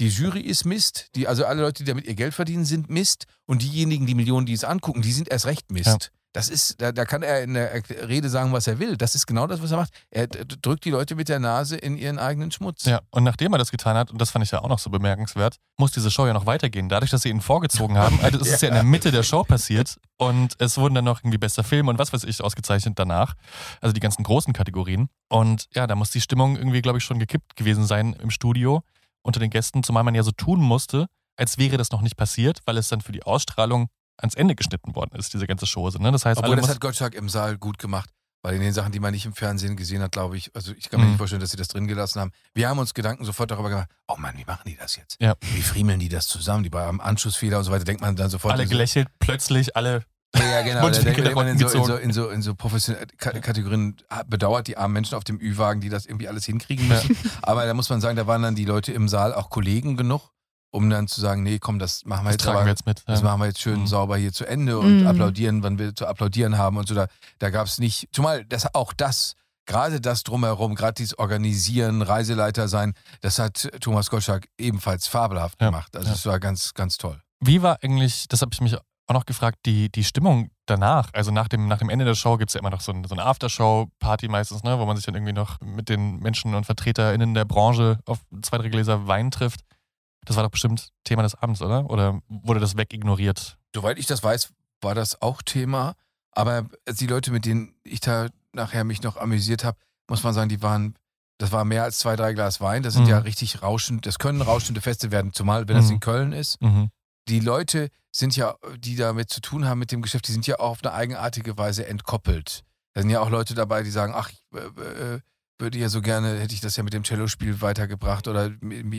S4: Die Jury ist Mist, die, also alle Leute, die damit ihr Geld verdienen, sind Mist. Und diejenigen, die Millionen, die es angucken, die sind erst recht Mist.
S3: Ja.
S4: Das ist, da, da kann er in der Rede sagen, was er will. Das ist genau das, was er macht. Er drückt die Leute mit der Nase in ihren eigenen Schmutz.
S3: Ja, und nachdem er das getan hat, und das fand ich ja auch noch so bemerkenswert, muss diese Show ja noch weitergehen. Dadurch, dass sie ihn vorgezogen haben, also es ist ja in der Mitte der Show passiert und es wurden dann noch irgendwie bester Film und was weiß ich ausgezeichnet danach. Also die ganzen großen Kategorien. Und ja, da muss die Stimmung irgendwie, glaube ich, schon gekippt gewesen sein im Studio unter den Gästen, zumal man ja so tun musste, als wäre das noch nicht passiert, weil es dann für die Ausstrahlung ans Ende geschnitten worden ist, diese ganze Chose. Ne? Das heißt,
S4: Obwohl, das hat Gottschalk im Saal gut gemacht. Weil in den Sachen, die man nicht im Fernsehen gesehen hat, glaube ich, also ich kann mir
S3: Mhm.
S4: nicht vorstellen, dass sie das drin gelassen haben. Wir haben uns Gedanken sofort darüber gemacht, oh Mann, wie machen die das jetzt?
S3: Ja.
S4: Wie friemeln die das zusammen? Die bei einem Anschlussfehler und so weiter, denkt man dann sofort.
S3: alle gelächelt, plötzlich alle
S4: Ja, ja, genau. Da
S3: Mundwinkel
S4: denkt, man in so, in so, in so, in so professionelle Ka- Kategorien, ah, bedauert die armen Menschen auf dem Ü-Wagen, die das irgendwie alles hinkriegen müssen. Aber da muss man sagen, da waren dann die Leute im Saal auch Kollegen genug, um dann zu sagen, nee, komm, das machen wir
S3: Das
S4: jetzt
S3: tragen
S4: aber,
S3: wir jetzt mit,
S4: Das
S3: ja.
S4: machen wir jetzt schön
S3: Mhm.
S4: sauber hier zu Ende und
S2: Mhm.
S4: applaudieren, wann wir zu applaudieren haben und so. Da, da gab es nicht, zumal das, auch das, gerade das drumherum, gerade dieses Organisieren, Reiseleiter sein, das hat Thomas Gottschalk ebenfalls fabelhaft
S3: Ja,
S4: gemacht. Also
S3: ja.
S4: es war ganz, ganz toll.
S3: Wie war eigentlich, das habe ich mich auch noch gefragt, die, die Stimmung danach? Also nach dem, nach dem Ende der Show gibt es ja immer noch so, ein, so eine Aftershow-Party meistens, ne, wo man sich dann irgendwie noch mit den Menschen und VertreterInnen der Branche auf zwei, drei Gläser Wein trifft. Das war doch bestimmt Thema des Abends, oder? Oder wurde das wegignoriert?
S4: Soweit ich das weiß, war das auch Thema. Aber die Leute, mit denen ich da nachher mich noch amüsiert habe, muss man sagen, die waren, das war mehr als zwei, drei Glas Wein. Das sind
S3: Mhm.
S4: ja richtig rauschend, das können rauschende Feste werden, zumal wenn das
S3: Mhm.
S4: in Köln ist.
S3: Mhm.
S4: Die Leute sind ja, die damit zu tun haben mit dem Geschäft, die sind ja auch auf eine eigenartige Weise entkoppelt. Da sind ja auch Leute dabei, die sagen, ach, ich äh, äh, würde ja so gerne, hätte ich das ja mit dem Cellospiel weitergebracht oder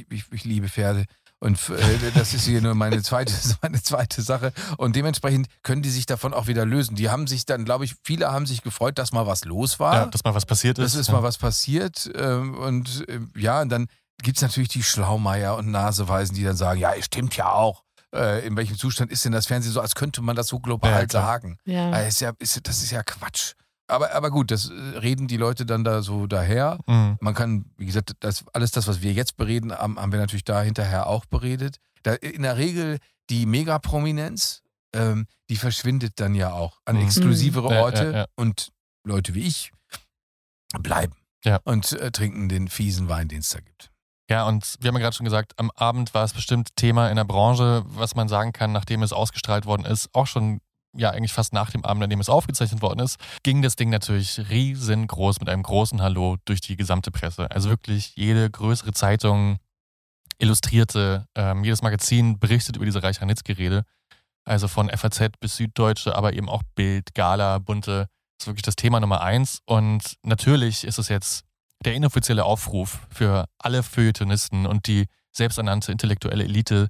S4: ich, ich, liebe Pferde. Und äh, das ist hier nur meine zweite, meine zweite Sache. Und dementsprechend können die sich davon auch wieder lösen. Die haben sich dann, glaube ich, viele haben sich gefreut, dass mal was los war.
S3: Ja, dass mal was passiert ist.
S4: Das ist
S3: ja.
S4: mal was passiert. ähm, Und äh, ja, und dann gibt es natürlich die Schlaumeier und Naseweisen, die dann sagen, ja, es stimmt ja auch. Äh, In welchem Zustand ist denn das Fernsehen so, als könnte man das so global
S3: Ja,
S4: sagen?
S2: Ja.
S4: Also ist ja, ist, das ist ja Quatsch. aber, aber gut, das äh, reden die Leute dann da so daher.
S3: Mhm.
S4: Man kann, wie gesagt, das, alles das, was wir jetzt bereden, haben, haben wir natürlich da hinterher auch beredet. Da, in der Regel die Megaprominenz, ähm, die verschwindet dann ja auch an
S3: Mhm.
S4: exklusivere
S3: Ja,
S4: Orte
S3: ja, ja.
S4: und Leute wie ich bleiben
S3: Ja.
S4: und äh, trinken den fiesen Wein, den es da gibt.
S3: Ja, und wir haben ja gerade schon gesagt, am Abend war es bestimmt Thema in der Branche, was man sagen kann, nachdem es ausgestrahlt worden ist, auch schon ja eigentlich fast nach dem Abend, an dem es aufgezeichnet worden ist, ging das Ding natürlich riesengroß mit einem großen Hallo durch die gesamte Presse. Also wirklich jede größere Zeitung, Illustrierte, ähm, jedes Magazin berichtet über diese Reich-Ranitzky-Rede. Also von FAZ bis Süddeutsche, aber eben auch Bild, Gala, Bunte. Ist wirklich das Thema Nummer eins. Und natürlich ist es jetzt der inoffizielle Aufruf für alle Feuilletonisten und die selbsternannte intellektuelle Elite,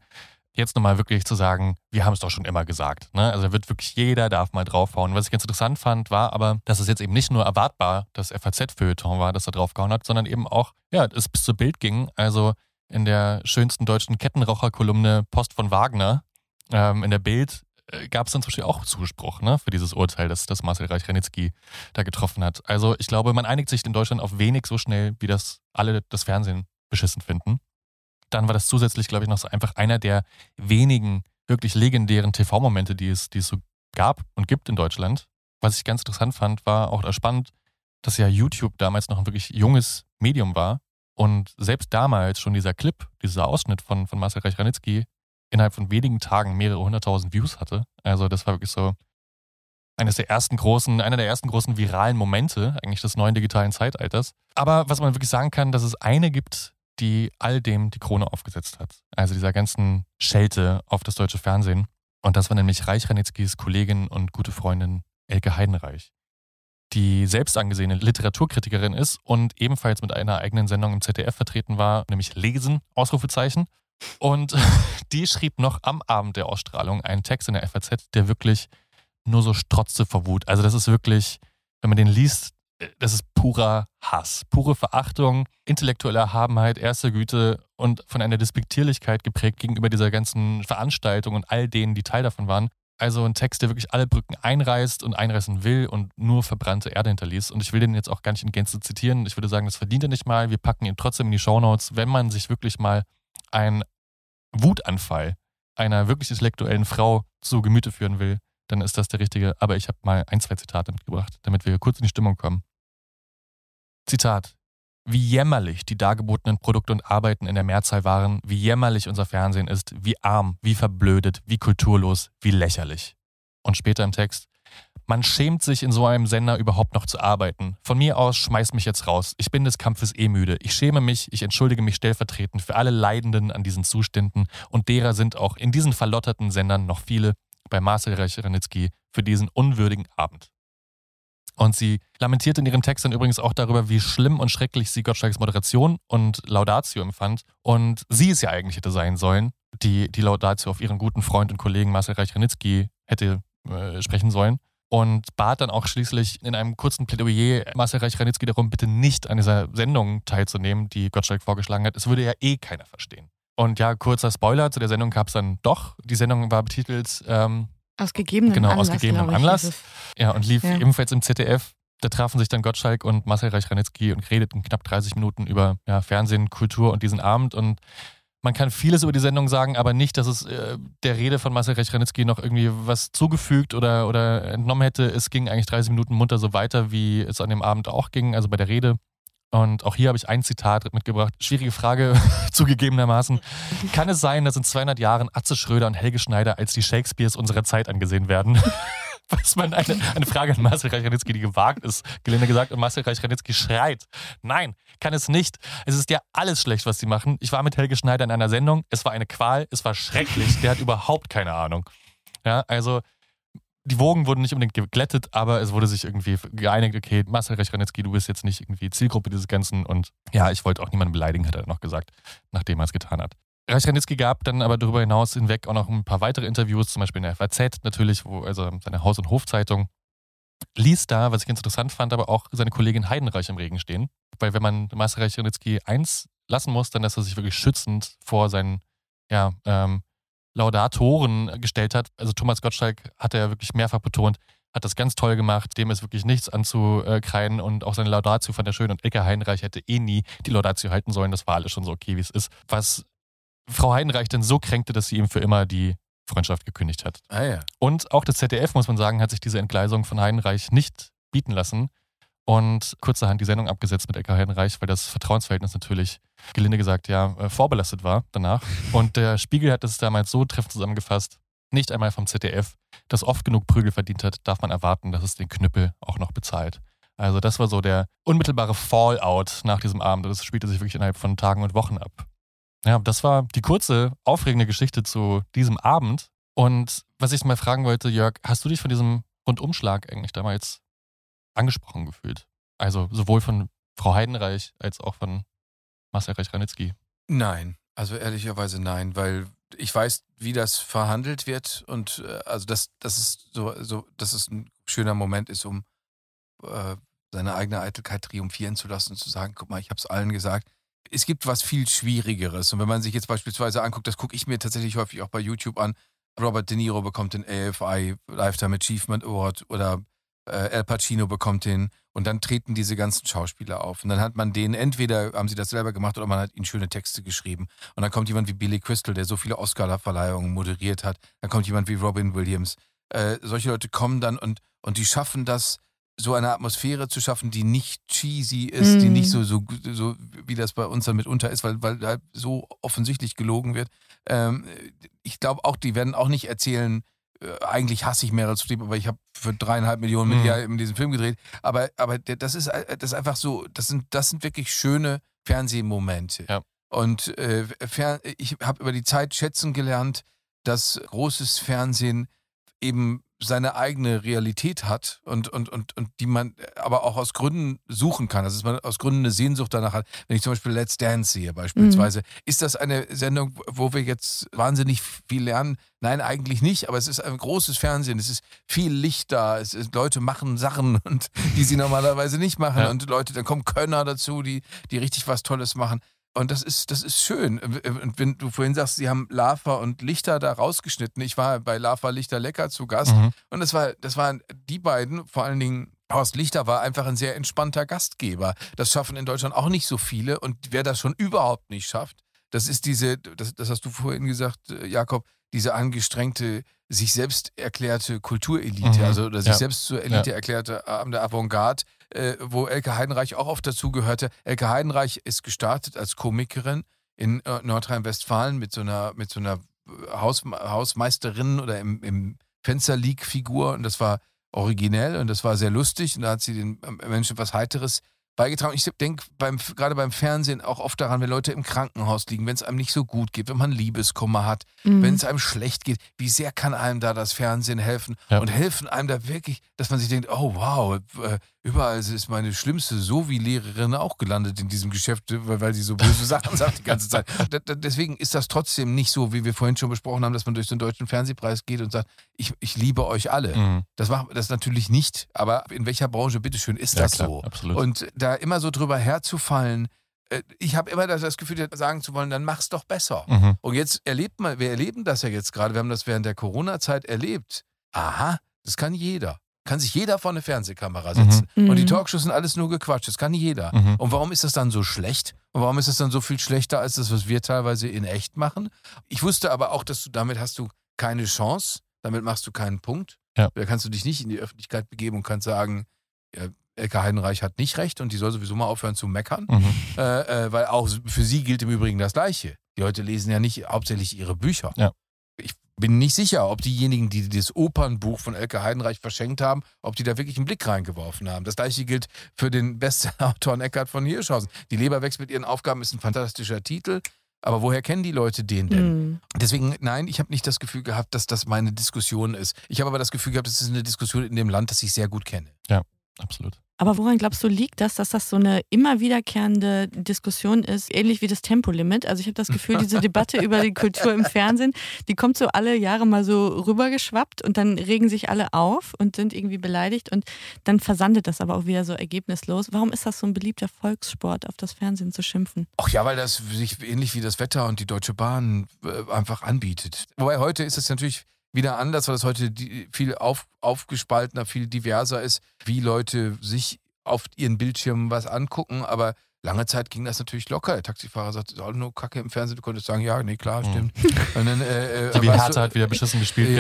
S3: jetzt nochmal wirklich zu sagen, wir haben es doch schon immer gesagt. Ne? Also wird wirklich jeder darf mal draufhauen. Was ich ganz interessant fand, war aber, dass es jetzt eben nicht nur erwartbar das FAZ-Feuilleton war, das da draufgehauen hat, sondern eben auch, ja, es bis zu Bild ging. Also in der schönsten deutschen Kettenraucher-Kolumne Post von Wagner ähm, in der Bild gab es dann zum Beispiel auch Zuspruch ne, für dieses Urteil, das, das Marcel Reich-Ranitzky da getroffen hat. Also ich glaube, man einigt sich in Deutschland auf wenig so schnell, wie das alle das Fernsehen beschissen finden. Dann war das zusätzlich, glaube ich, noch so einfach einer der wenigen wirklich legendären TV-Momente, die es, die es so gab und gibt in Deutschland. Was ich ganz interessant fand, war auch spannend, dass ja YouTube damals noch ein wirklich junges Medium war und selbst damals schon dieser Clip, dieser Ausschnitt von, von Marcel Reich-Ranitzky innerhalb von wenigen Tagen mehrere hunderttausend Views hatte. Also das war wirklich so eines der ersten großen, einer der ersten großen viralen Momente eigentlich des neuen digitalen Zeitalters. Aber was man wirklich sagen kann, dass es eine gibt, die all dem die Krone aufgesetzt hat. Also dieser ganzen Schelte auf das deutsche Fernsehen. Und das war nämlich Reich Ranitzkys Kollegin und gute Freundin Elke Heidenreich, die selbst angesehene Literaturkritikerin ist und ebenfalls mit einer eigenen Sendung im ZDF vertreten war, nämlich Lesen, Ausrufezeichen. Und die schrieb noch am Abend der Ausstrahlung einen Text in der FAZ, der wirklich nur so strotzte vor Wut. Also das ist wirklich, wenn man den liest, das ist purer Hass, pure Verachtung, intellektuelle Erhabenheit, erste Güte und von einer Despektierlichkeit geprägt gegenüber dieser ganzen Veranstaltung und all denen, die Teil davon waren. Also ein Text, der wirklich alle Brücken einreißt und einreißen will und nur verbrannte Erde hinterließ. Und ich will den jetzt auch gar nicht in Gänze zitieren. Ich würde sagen, das verdient er nicht mal. Wir packen ihn trotzdem in die Shownotes, wenn man sich wirklich mal einen Wutanfall einer wirklich intellektuellen Frau zu Gemüte führen will, dann ist das der richtige. Aber ich habe mal ein, zwei Zitate mitgebracht, damit wir kurz in die Stimmung kommen. Zitat. Wie jämmerlich die dargebotenen Produkte und Arbeiten in der Mehrzahl waren, wie jämmerlich unser Fernsehen ist, wie arm, wie verblödet, wie kulturlos, wie lächerlich. Und später im Text. Man schämt sich in so einem Sender überhaupt noch zu arbeiten. Von mir aus schmeißt mich jetzt raus. Ich bin des Kampfes eh müde. Ich schäme mich, ich entschuldige mich stellvertretend für alle Leidenden an diesen Zuständen und derer sind auch in diesen verlotterten Sendern noch viele bei Marcel Reich-Ranitzky für diesen unwürdigen Abend. Und sie lamentiert in ihrem Text dann übrigens auch darüber, wie schlimm und schrecklich sie Gottschalks Moderation und Laudatio empfand. Und sie es ja eigentlich hätte sein sollen, die die Laudatio auf ihren guten Freund und Kollegen Marcel Reich-Ranitzky hätte äh, sprechen sollen. Und bat dann auch schließlich in einem kurzen Plädoyer Marcel Reich-Ranitzky darum, bitte nicht an dieser Sendung teilzunehmen, die Gottschalk vorgeschlagen hat. Es würde ja eh keiner verstehen. Und ja, kurzer Spoiler, zu der Sendung gab es dann doch. Die Sendung war betitelt ähm,
S2: Aus gegebenem
S3: genau,
S2: Anlass.
S3: aus gegebenem Anlass. Ja, und lief
S2: Ja.
S3: ebenfalls im ZDF. Da trafen sich dann Gottschalk und Marcel Reich-Ranitzky und redeten knapp 30 Minuten über ja, Fernsehen, Kultur und diesen Abend. Und man kann vieles über die Sendung sagen, aber nicht, dass es äh, der Rede von Marcel Reich-Ranitzky noch irgendwie was zugefügt oder, oder entnommen hätte. Es ging eigentlich 30 Minuten munter so weiter, wie es an dem Abend auch ging, also bei der Rede. Und auch hier habe ich ein Zitat mitgebracht. Schwierige Frage, zugegebenermaßen. Kann es sein, dass in 200 Jahren Atze Schröder und Helge Schneider als die Shakespeares unserer Zeit angesehen werden? Was man eine, eine Frage an Marcel Reich-Ranitzky, die gewagt ist, gelinde gesagt, und Marcel Reich-Ranitzky schreit. Nein, kann es nicht. Es ist ja alles schlecht, was sie machen. Ich war mit Helge Schneider in einer Sendung. Es war eine Qual. Es war schrecklich. Der hat überhaupt keine Ahnung. Ja, also die Wogen wurden nicht unbedingt geglättet, aber es wurde sich irgendwie geeinigt, okay, Marcel Reich-Ranitzky, du bist jetzt nicht irgendwie Zielgruppe dieses Ganzen und ja, ich wollte auch niemanden beleidigen, hat er noch gesagt, nachdem er es getan hat. Reich-Ranitzky gab dann aber darüber hinaus hinweg auch noch ein paar weitere Interviews, zum Beispiel in der FAZ natürlich, wo, also seine Haus- und Hofzeitung, ließ da, was ich ganz interessant fand, aber auch seine Kollegin Heidenreich im Regen stehen. Weil wenn man Marcel Reich-Ranitzky eins lassen muss, dann dass er sich wirklich schützend vor seinen ja, ähm, Laudatoren gestellt hat. Also Thomas Gottschalk hat er wirklich mehrfach betont, hat das ganz toll gemacht, dem ist wirklich nichts anzukreien und auch seine Laudatio fand er schön und Elke Heinreich hätte eh nie die Laudatio halten sollen, das war alles schon so okay, wie es ist. Was Frau Heinreich dann so kränkte, dass sie ihm für immer die Freundschaft gekündigt hat.
S4: Ah ja.
S3: Und auch das ZDF, muss man sagen, hat sich diese Entgleisung von Heinreich nicht bieten lassen und kurzerhand die Sendung abgesetzt mit Ecke Heinreich, weil das Vertrauensverhältnis natürlich, gelinde gesagt, ja, äh, vorbelastet war danach. Und der Spiegel hat es damals so treffend zusammengefasst, nicht einmal vom ZDF, das oft genug Prügel verdient hat, darf man erwarten, dass es den Knüppel auch noch bezahlt. Also das war so der unmittelbare Fallout nach diesem Abend. Das spielte sich wirklich innerhalb von Tagen und Wochen ab. Ja, das war die kurze, aufregende Geschichte zu diesem Abend. Und was ich mal fragen wollte, Jörg, hast du dich von diesem Rundumschlag eigentlich damals angesprochen gefühlt? Also sowohl von Frau Heidenreich als auch von Marcel Reich-Ranitzky.
S4: Nein, also ehrlicherweise nein, weil ich weiß, wie das verhandelt wird und äh, also dass das ist so, so, dass es ein schöner Moment ist, um äh, seine eigene Eitelkeit triumphieren zu lassen und zu sagen, guck mal, ich habe es allen gesagt. Es gibt was viel Schwierigeres. Und wenn man sich jetzt beispielsweise anguckt, das gucke ich mir tatsächlich häufig auch bei YouTube an. Robert De Niro bekommt den AFI Lifetime Achievement Award oder äh, Al Pacino bekommt den und dann treten diese ganzen Schauspieler auf. Und dann hat man denen, entweder haben sie das selber gemacht oder man hat ihnen schöne Texte geschrieben. Und dann kommt jemand wie Billy Crystal, der so viele Oscar-Verleihungen moderiert hat. Dann kommt jemand wie Robin Williams. Äh, solche Leute kommen dann und, und die schaffen das, so eine Atmosphäre zu schaffen, die nicht cheesy ist, mhm. die nicht so, so, so, wie das bei uns dann mitunter ist, weil, weil halt so offensichtlich gelogen wird. Ähm, ich glaube auch, die werden auch nicht erzählen, äh, eigentlich hasse ich Meryl Streep, aber ich habe für dreieinhalb Millionen mit mhm. ihr in diesem Film gedreht. Aber, aber das, ist, äh, das ist einfach so, das sind, das sind wirklich schöne Fernsehmomente.
S3: Ja.
S4: Und äh, ich habe über die Zeit schätzen gelernt, dass großes Fernsehen eben seine eigene Realität hat und, und, und, und die man aber auch aus Gründen suchen kann. Also dass man aus Gründen eine Sehnsucht danach hat. Wenn ich zum Beispiel Let's Dance sehe beispielsweise, mhm. ist das eine Sendung, wo wir jetzt wahnsinnig viel lernen? Nein, eigentlich nicht, aber es ist ein großes Fernsehen, es ist viel Licht da, es ist, Leute machen Sachen, und, die sie normalerweise nicht machen ja. und Leute, dann kommen Könner dazu, die, die richtig was Tolles machen. Und das ist, das ist schön. Und wenn du vorhin sagst, sie haben Lava und Lichter da rausgeschnitten. Ich war bei Lava Lichter Lecker zu Gast. Mhm. Und das war, das waren die beiden, vor allen Dingen Horst Lichter war einfach ein sehr entspannter Gastgeber. Das schaffen in Deutschland auch nicht so viele. Und wer das schon überhaupt nicht schafft, das ist diese, das, das hast du vorhin gesagt, äh, Jakob, diese angestrengte, sich selbst erklärte Kulturelite, mhm. also oder sich ja. selbst zur Elite ja. erklärte äh, der Avantgarde, äh, wo Elke Heidenreich auch oft dazugehörte. Elke Heidenreich ist gestartet als Komikerin in äh, Nordrhein-Westfalen mit so einer, mit so einer Haus, Hausmeisterin oder im, im Fensterleak-Figur und das war originell und das war sehr lustig und da hat sie den äh, Menschen was Heiteres beigetragen. Ich denke beim, gerade beim Fernsehen auch oft daran, wenn Leute im Krankenhaus liegen, wenn es einem nicht so gut geht, wenn man Liebeskummer hat, mhm. wenn es einem schlecht geht, wie sehr kann einem da das Fernsehen helfen ja. und helfen einem da wirklich, dass man sich denkt, oh wow, äh, überall ist meine schlimmste So-wie-Lehrerin auch gelandet in diesem Geschäft, weil sie so böse Sachen sagt die ganze Zeit. Deswegen ist das trotzdem nicht so, wie wir vorhin schon besprochen haben, dass man durch den deutschen Fernsehpreis geht und sagt, ich, ich liebe euch alle. Mhm. Das macht das natürlich nicht, aber in welcher Branche, bitteschön, ist ja, das klar, so?
S3: Absolut.
S4: Und da immer so drüber herzufallen, äh, ich habe immer das Gefühl, sagen zu wollen, dann mach's doch besser. Mhm. Und jetzt erlebt man, wir erleben das ja jetzt gerade, wir haben das während der Corona-Zeit erlebt. Aha, das kann jeder kann sich jeder vor eine Fernsehkamera setzen. Mhm. Und die mhm. Talkshows sind alles nur gequatscht. Das kann jeder. Mhm. Und warum ist das dann so schlecht? Und warum ist das dann so viel schlechter als das, was wir teilweise in echt machen? Ich wusste aber auch, dass du damit hast du keine Chance. Damit machst du keinen Punkt. Ja. Da kannst du dich nicht in die Öffentlichkeit begeben und kannst sagen, ja, Elke Heidenreich hat nicht recht und die soll sowieso mal aufhören zu meckern. Mhm. Äh, äh, weil auch für sie gilt im Übrigen das Gleiche. Die Leute lesen ja nicht hauptsächlich ihre Bücher.
S3: Ja
S4: bin nicht sicher, ob diejenigen, die das Opernbuch von Elke Heidenreich verschenkt haben, ob die da wirklich einen Blick reingeworfen haben. Das gleiche gilt für den Bestsellerautor Eckart von Hirschhausen. Die Leber wächst mit ihren Aufgaben ist ein fantastischer Titel. Aber woher kennen die Leute den denn? Mhm. Deswegen, nein, ich habe nicht das Gefühl gehabt, dass das meine Diskussion ist. Ich habe aber das Gefühl gehabt, es ist eine Diskussion in dem Land, das ich sehr gut kenne.
S3: Ja, absolut.
S2: Aber woran glaubst du, liegt das, dass das so eine immer wiederkehrende Diskussion ist, ähnlich wie das Tempolimit? Also ich habe das Gefühl, diese Debatte über die Kultur im Fernsehen, die kommt so alle Jahre mal so rübergeschwappt und dann regen sich alle auf und sind irgendwie beleidigt und dann versandet das aber auch wieder so ergebnislos. Warum ist das so ein beliebter Volkssport, auf das Fernsehen zu schimpfen?
S4: Ach ja, weil das sich ähnlich wie das Wetter und die Deutsche Bahn äh, einfach anbietet. Wobei heute ist es natürlich wieder anders, weil es heute die, viel auf, aufgespaltener, viel diverser ist, wie Leute sich auf ihren Bildschirmen was angucken. Aber lange Zeit ging das natürlich locker. Der Taxifahrer sagte, ist nur Kacke im Fernsehen. Du konntest sagen, ja, nee, klar, stimmt. Und dann, äh, äh, warst
S3: Hertha
S4: du-
S3: hat wieder beschissen gespielt
S4: ja,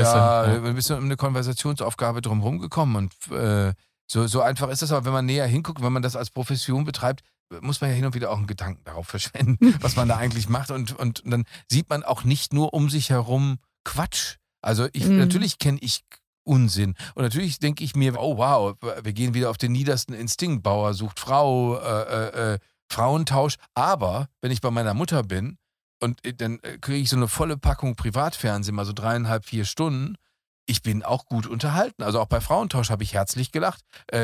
S3: gestern.
S4: Ja, bist du um eine Konversationsaufgabe drumherum gekommen. Und äh, so, so einfach ist das. Aber wenn man näher hinguckt, wenn man das als Profession betreibt, muss man ja hin und wieder auch einen Gedanken darauf verschwenden, was man da eigentlich macht. Und, und dann sieht man auch nicht nur um sich herum Quatsch. Also ich,
S2: Mhm.
S4: natürlich kenne ich Unsinn. Und natürlich denke ich mir, oh wow, wir gehen wieder auf den niedersten Instinkt. Bauer sucht Frau, äh, äh, äh, Frauentausch. Aber wenn ich bei meiner Mutter bin und äh, dann äh, kriege ich so eine volle Packung Privatfernsehen, mal so dreieinhalb, vier Stunden, ich bin auch gut unterhalten. Also auch bei Frauentausch habe ich herzlich gelacht.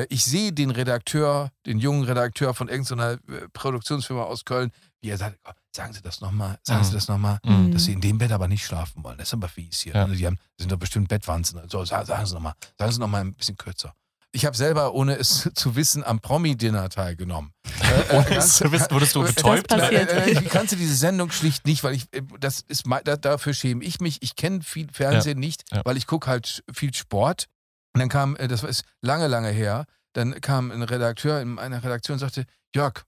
S4: Ich sehe den Redakteur, den jungen Redakteur von irgendeiner Produktionsfirma aus Köln, wie er sagt, sagen Sie das nochmal, sagen Sie
S3: Mhm.
S4: das nochmal,
S3: Mhm.
S4: dass Sie in dem Bett aber nicht schlafen wollen. Das ist aber fies hier.
S3: Ja.
S4: Also Die haben, sind doch bestimmt Bettwanzen. So, sa- sagen Sie nochmal, sagen Sie nochmal ein bisschen kürzer. Ich habe selber, ohne es zu wissen, am Promi-Dinner teilgenommen. Äh,
S3: Ohne es zu wissen, wurdest du betäubt?
S4: Äh,
S2: wirklich.
S4: Ich kannte diese Sendung schlicht nicht, weil ich, äh, das ist, dafür schäme ich mich. Ich kenne viel Fernsehen nicht,
S3: Ja.
S4: weil ich gucke halt viel Sport. Und dann kam, äh, das ist lange, lange her, dann kam ein Redakteur in einer Redaktion und sagte, Jörg,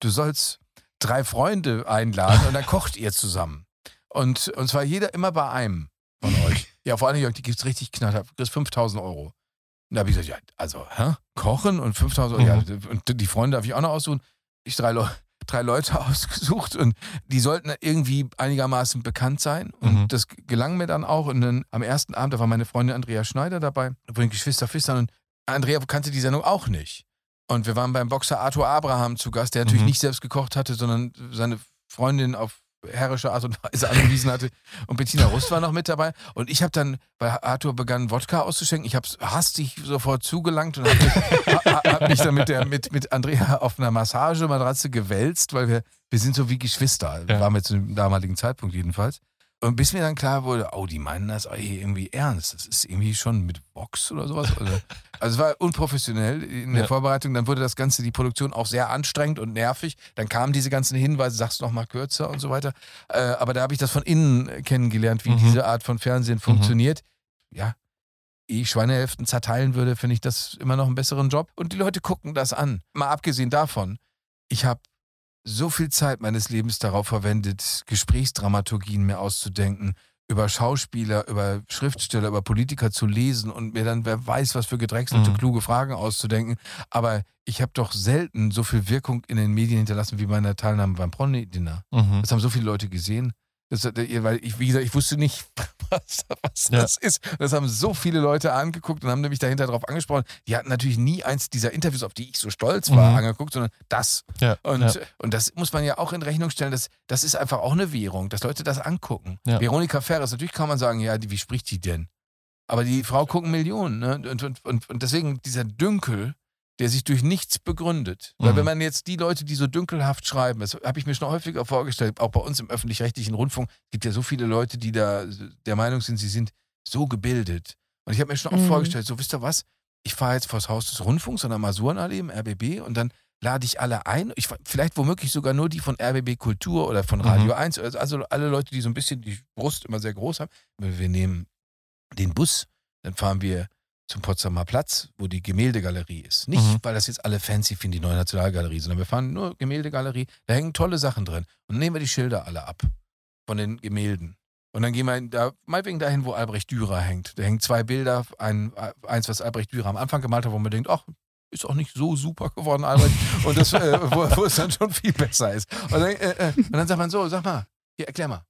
S4: du sollst drei Freunde einladen und dann kocht ihr zusammen. Und, und zwar jeder immer bei einem von euch. Ja, vor allem, Jörg, die gibt's richtig knallhart. Du kriegst 5000 Euro. Und da habe ich gesagt, ja, also, hä? Kochen und 5000 Euro.
S3: Mhm.
S4: Ja, und die Freunde darf ich auch noch aussuchen. Ich drei, Leu drei Leute ausgesucht und die sollten irgendwie einigermaßen bekannt sein. Und
S3: Mhm.
S4: das gelang mir dann auch. Und dann am ersten Abend, da war meine Freundin Andrea Schneider dabei, den Geschwister Fistern. Und Andrea kannte die Sendung auch nicht. Und wir waren beim Boxer Arthur Abraham zu Gast, der natürlich
S3: Mhm.
S4: nicht selbst gekocht hatte, sondern seine Freundin auf herrische Art und Weise angewiesen hatte. Und Bettina Rust war noch mit dabei. Und ich habe dann, weil Arthur begann, Wodka auszuschenken, ich habe hastig sofort zugelangt und habe mich, ha- hab mich dann mit, der, mit, mit Andrea auf einer Massagematratze gewälzt, weil wir, wir sind so wie Geschwister.
S3: Ja.
S4: Waren wir zu dem damaligen Zeitpunkt jedenfalls. Und bis mir dann klar wurde, oh, die meinen das irgendwie ernst. Das ist irgendwie schon mit Vox oder sowas. Also, also es war unprofessionell in der
S3: Ja.
S4: Vorbereitung. Dann wurde das Ganze, die Produktion auch sehr anstrengend und nervig. Dann kamen diese ganzen Hinweise, sag's noch mal kürzer und so weiter. Äh, aber da habe ich das von innen kennengelernt, wie
S3: Mhm.
S4: diese Art von Fernsehen funktioniert. Ja, ehe ich Schweinehälften zerteilen würde, finde ich das immer noch einen besseren Job. Und die Leute gucken das an. Mal abgesehen davon, ich habe so viel Zeit meines Lebens darauf verwendet, Gesprächsdramaturgien mir auszudenken, über Schauspieler, über Schriftsteller, über Politiker zu lesen und mir dann, wer weiß, was für gedrechselte,
S3: Mhm.
S4: kluge Fragen auszudenken. Aber ich habe doch selten so viel Wirkung in den Medien hinterlassen wie bei einer Teilnahme beim Promi-Dinner.
S3: Mhm.
S4: Das haben so viele Leute gesehen. Das, weil ich, wie gesagt, ich wusste nicht, was, was
S3: Ja.
S4: das ist. Das haben so viele Leute angeguckt und haben nämlich dahinter drauf angesprochen. Die hatten natürlich nie eins dieser Interviews, auf die ich so stolz war,
S3: Mhm.
S4: angeguckt, sondern das.
S3: Ja,
S4: Und,
S3: ja.
S4: und das muss man ja auch in Rechnung stellen. Das, das ist einfach auch eine Währung, dass Leute das angucken. Veronika Ferres, natürlich kann man sagen, ja, die, wie spricht die denn? Aber die Frau gucken Millionen. Ne? Und, und, und, und deswegen dieser Dünkel, der sich durch nichts begründet. Weil
S3: Mhm.
S4: wenn man jetzt die Leute, die so dünkelhaft schreiben, das habe ich mir schon häufiger vorgestellt, auch bei uns im öffentlich-rechtlichen Rundfunk, gibt ja so viele Leute, die da der Meinung sind, sie sind so gebildet. Und ich habe mir schon oft
S2: Mhm.
S4: vorgestellt, so wisst ihr was, ich fahre jetzt vors Haus des Rundfunks an der Masurenallee im RBB und dann lade ich alle ein, ich, vielleicht womöglich sogar nur die von RBB Kultur oder von Radio
S3: Mhm.
S4: 1, also, also alle Leute, die so ein bisschen die Brust immer sehr groß haben. Wir nehmen den Bus, dann fahren wir zum Potsdamer Platz, wo die Gemäldegalerie ist. Nicht,
S3: Mhm.
S4: weil das jetzt alle fancy finden, die neue Nationalgalerie, sondern wir fahren nur Gemäldegalerie, da hängen tolle Sachen drin. Und dann nehmen wir die Schilder alle ab von den Gemälden. Und dann gehen wir da, meinetwegen dahin, wo Albrecht Dürer hängt. Da hängen zwei Bilder, ein, eins, was Albrecht Dürer am Anfang gemalt hat, wo man denkt, ach, ist auch nicht so super geworden, Albrecht. Und das, äh, wo, wo es dann schon viel besser ist. Und dann, äh, äh, und dann sagt man so, sag mal, hier, erklär mal.